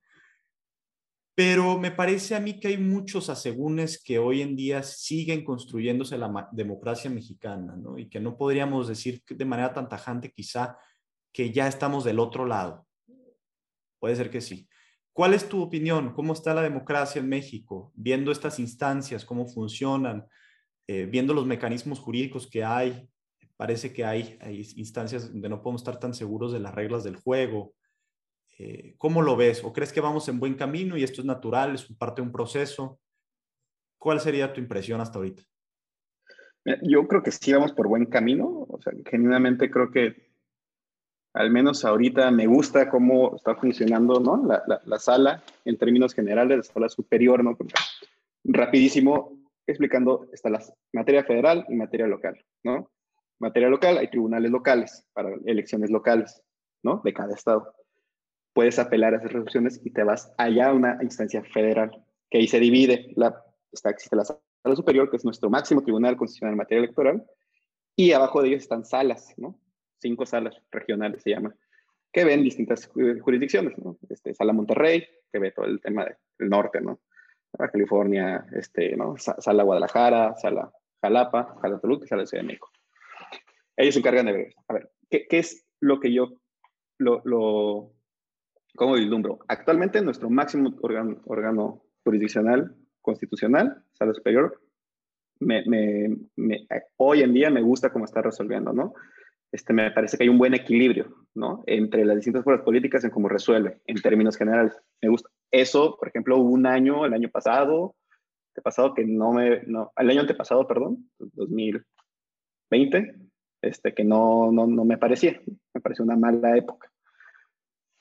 Pero me parece a mí que hay muchos asegúnes que hoy en día siguen construyéndose la democracia mexicana, ¿no? Y que no podríamos decir de manera tan tajante quizá que ya estamos del otro lado. Puede ser que sí. ¿Cuál es tu opinión? ¿Cómo está la democracia en México? Viendo estas instancias, cómo funcionan, eh, viendo los mecanismos jurídicos que hay, parece que hay, hay, instancias donde no podemos estar tan seguros de las reglas del juego. Eh, ¿Cómo lo ves? ¿O crees que vamos en buen camino y esto es natural, es parte de un proceso? ¿Cuál sería tu impresión hasta ahorita? Yo creo que sí vamos por buen camino. O sea, genuinamente creo que al menos ahorita me gusta cómo está funcionando ¿no? la, la, la sala en términos generales, la sala superior, ¿no? rapidísimo, explicando, está la materia federal y materia local, ¿no? Materia local, hay tribunales locales para elecciones locales, ¿no? De cada estado. Puedes apelar a esas resoluciones y te vas allá a una instancia federal, que ahí se divide, la, está, existe la sala superior, que es nuestro máximo tribunal constitucional en materia electoral, y abajo de ellos están salas, ¿no? Cinco salas regionales se llaman, que ven distintas jurisdicciones, ¿no? Este, sala Monterrey, que ve todo el tema del norte, ¿no? A California, este, ¿no? Sala Guadalajara, Sala Jalapa, Sala Toluca, Sala Ciudad de México. Ellos se encargan de ver, a ver, ¿qué, qué es lo que yo, lo, ¿cómo vislumbro? Actualmente nuestro máximo órgano, órgano jurisdiccional, constitucional, Sala Superior, me, hoy en día me gusta cómo está resolviendo, ¿no? este, me parece que hay un buen equilibrio, ¿no? Entre las distintas fuerzas políticas en cómo resuelve, en términos generales. Me gusta. Eso, por ejemplo, hubo un año, el año pasado, el pasado que no me, no, el año antepasado, perdón, 2020, este, que no, no, no me parecía, me pareció una mala época.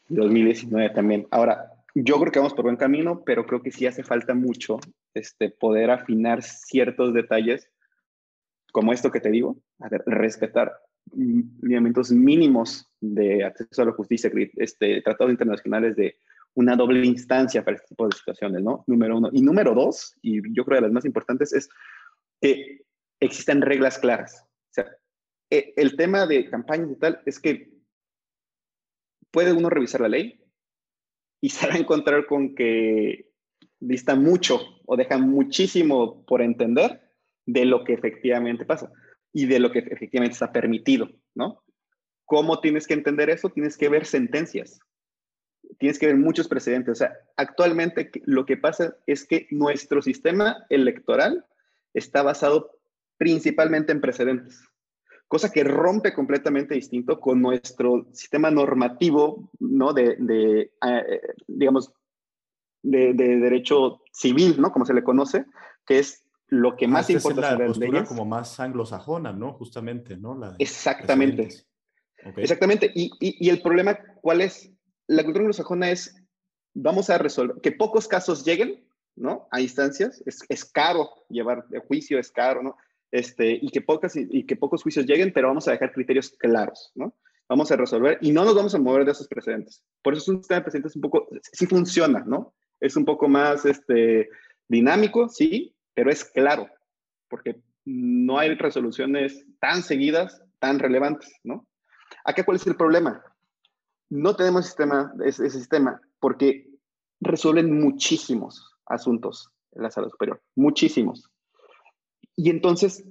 2019 también. Ahora, yo creo que vamos por buen camino, pero creo que sí hace falta mucho este, poder afinar ciertos detalles, como esto que te digo, respetar lineamientos mínimos de acceso a la justicia, este, tratados internacionales de una doble instancia para este tipo de situaciones, ¿no? Número uno. Y número dos, y yo creo de las más importantes, es que existan reglas claras. O sea, e, el tema de campañas y tal es que puede uno revisar la ley y se va a encontrar con que dista mucho o deja muchísimo por entender de lo que efectivamente pasa y de lo que efectivamente está permitido, ¿no? ¿Cómo tienes que entender eso? Tienes que ver sentencias, tienes que ver muchos precedentes. O sea, actualmente lo que pasa es que nuestro sistema electoral está basado principalmente en precedentes, cosa que rompe completamente distinto con nuestro sistema normativo, ¿no? De, de eh, digamos, de, derecho civil, ¿no? Como se le conoce, que es lo que más importa es la postura como más anglosajona, ¿no? Justamente, ¿no? Exactamente. Exactamente. Y, y, el problema, ¿cuál es? La cultura anglosajona es, vamos a resolver, que pocos casos lleguen, ¿no? A instancias. Es, caro llevar de juicio, es caro, ¿no? Este, y, que pocas, y que pocos juicios lleguen, pero vamos a dejar criterios claros, ¿no? Vamos a resolver y no nos vamos a mover de esos precedentes. Por eso es un sistema de precedentes un poco, sí funciona, ¿no? Es un poco más este, dinámico, sí, pero es claro, porque no hay resoluciones tan seguidas, tan relevantes, ¿no? Acá, ¿cuál es el problema? No tenemos sistema, ese, sistema porque resuelven muchísimos asuntos en la sala superior, muchísimos. Y entonces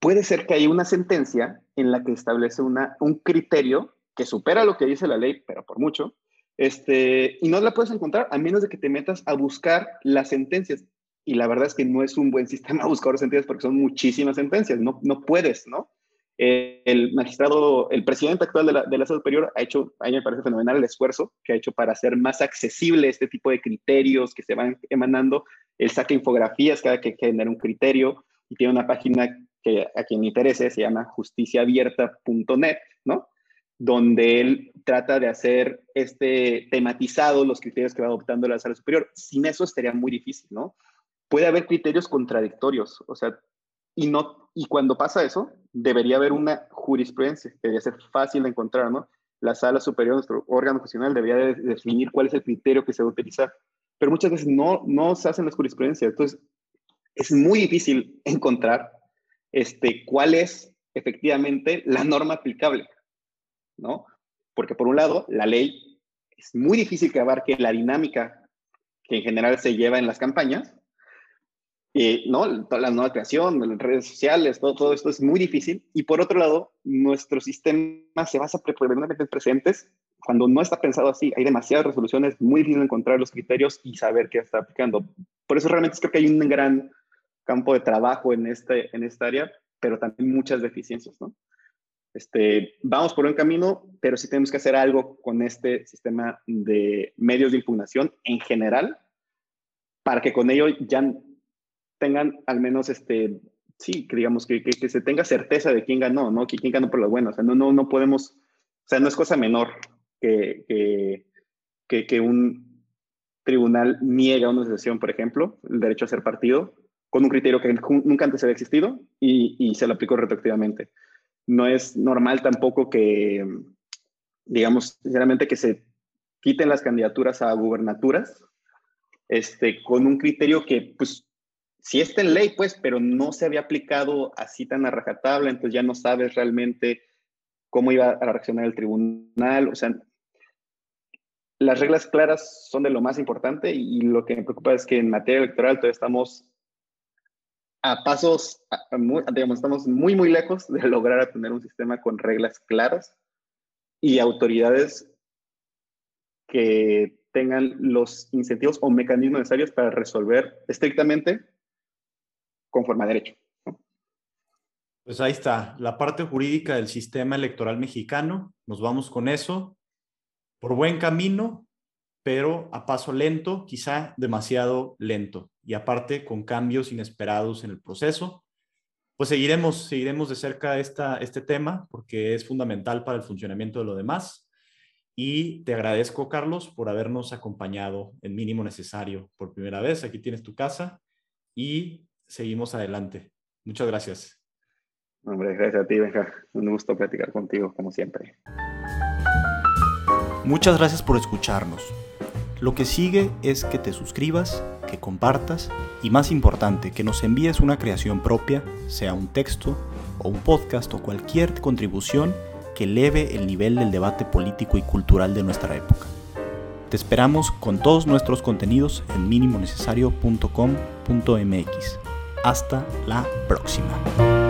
puede ser que haya una sentencia en la que establece un criterio que supera lo que dice la ley, pero por mucho, este, y no la puedes encontrar a menos de que te metas a buscar las sentencias y la verdad es que no es un buen sistema buscar sentencias porque son muchísimas sentencias, no, no puedes, ¿no? El magistrado, el presidente actual de la, de la Superior ha hecho, a mí me parece fenomenal el esfuerzo que ha hecho para hacer más accesible este tipo de criterios que se van emanando. Él saca infografías cada que genera un criterio y tiene una página que a quien interese se llama justiciaabierta.net, ¿no? Donde él trata de hacer este tematizado los criterios que va adoptando la sala superior. Sin eso estaría muy difícil, ¿no? puede haber criterios contradictorios, o sea, y, no, y cuando pasa eso, debería haber una jurisprudencia, debería ser fácil de encontrar, ¿no? La sala superior, nuestro órgano funcional, debería definir cuál es el criterio que se va a utilizar. Pero muchas veces no, no se hacen las jurisprudencias. Entonces, es muy difícil encontrar este, cuál es efectivamente la norma aplicable, ¿no? Porque por un lado, la ley es muy difícil que la dinámica que en general se lleva en las campañas, y ¿no? La nueva creación, las redes sociales, todo, todo esto es muy difícil. Y por otro lado, nuestro sistema se basa predominantemente en presentes. Cuando no está pensado así, hay demasiadas resoluciones, muy difícil encontrar los criterios y saber qué está aplicando. Por eso realmente creo que hay un gran campo de trabajo en, este, en esta área, pero también muchas deficiencias, ¿no? Este, vamos por un camino, pero sí tenemos que hacer algo con este sistema de medios de impugnación en general, para que con ello ya tengan al menos, este, sí, que digamos, que, que, se tenga certeza de quién ganó, ¿no? Que quién ganó por lo bueno. O sea, no, no, no podemos, o sea, no es cosa menor que, que, que un tribunal niega a una asociación, por ejemplo, el derecho a ser partido, con un criterio que nunca antes había existido y, y se lo aplicó retroactivamente. No es normal tampoco que, digamos, sinceramente, que se quiten las candidaturas a gubernaturas este, con un criterio que, pues, si está en ley, pues, pero no se había aplicado así tan a rajatabla, entonces ya no sabes realmente cómo iba a reaccionar el tribunal. O sea, las reglas claras son de lo más importante y, lo que me preocupa es que en materia electoral todavía estamos a pasos, digamos, estamos muy, muy lejos de lograr tener un sistema con reglas claras y autoridades que tengan los incentivos o mecanismos necesarios para resolver estrictamente conforme a derecho. Pues ahí está, la parte jurídica del sistema electoral mexicano. Nos vamos con eso. Por buen camino, pero a paso lento, quizá demasiado lento. Y aparte, con cambios inesperados en el proceso. Pues seguiremos, seguiremos de cerca esta, este tema porque es fundamental para el funcionamiento de lo demás. Y te agradezco, Carlos, por habernos acompañado en mínimo necesario por primera vez. Aquí tienes tu casa y seguimos adelante. Muchas gracias. Hombre, gracias a ti, Benja. Un gusto platicar contigo, como siempre. Muchas gracias por escucharnos. Lo que sigue es que te suscribas, que compartas y más importante, que nos envíes una creación propia, sea un texto o un podcast o cualquier contribución que eleve el nivel del debate político y cultural de nuestra época. Te esperamos con todos nuestros contenidos en minimonecesario.com.mx. Hasta la próxima.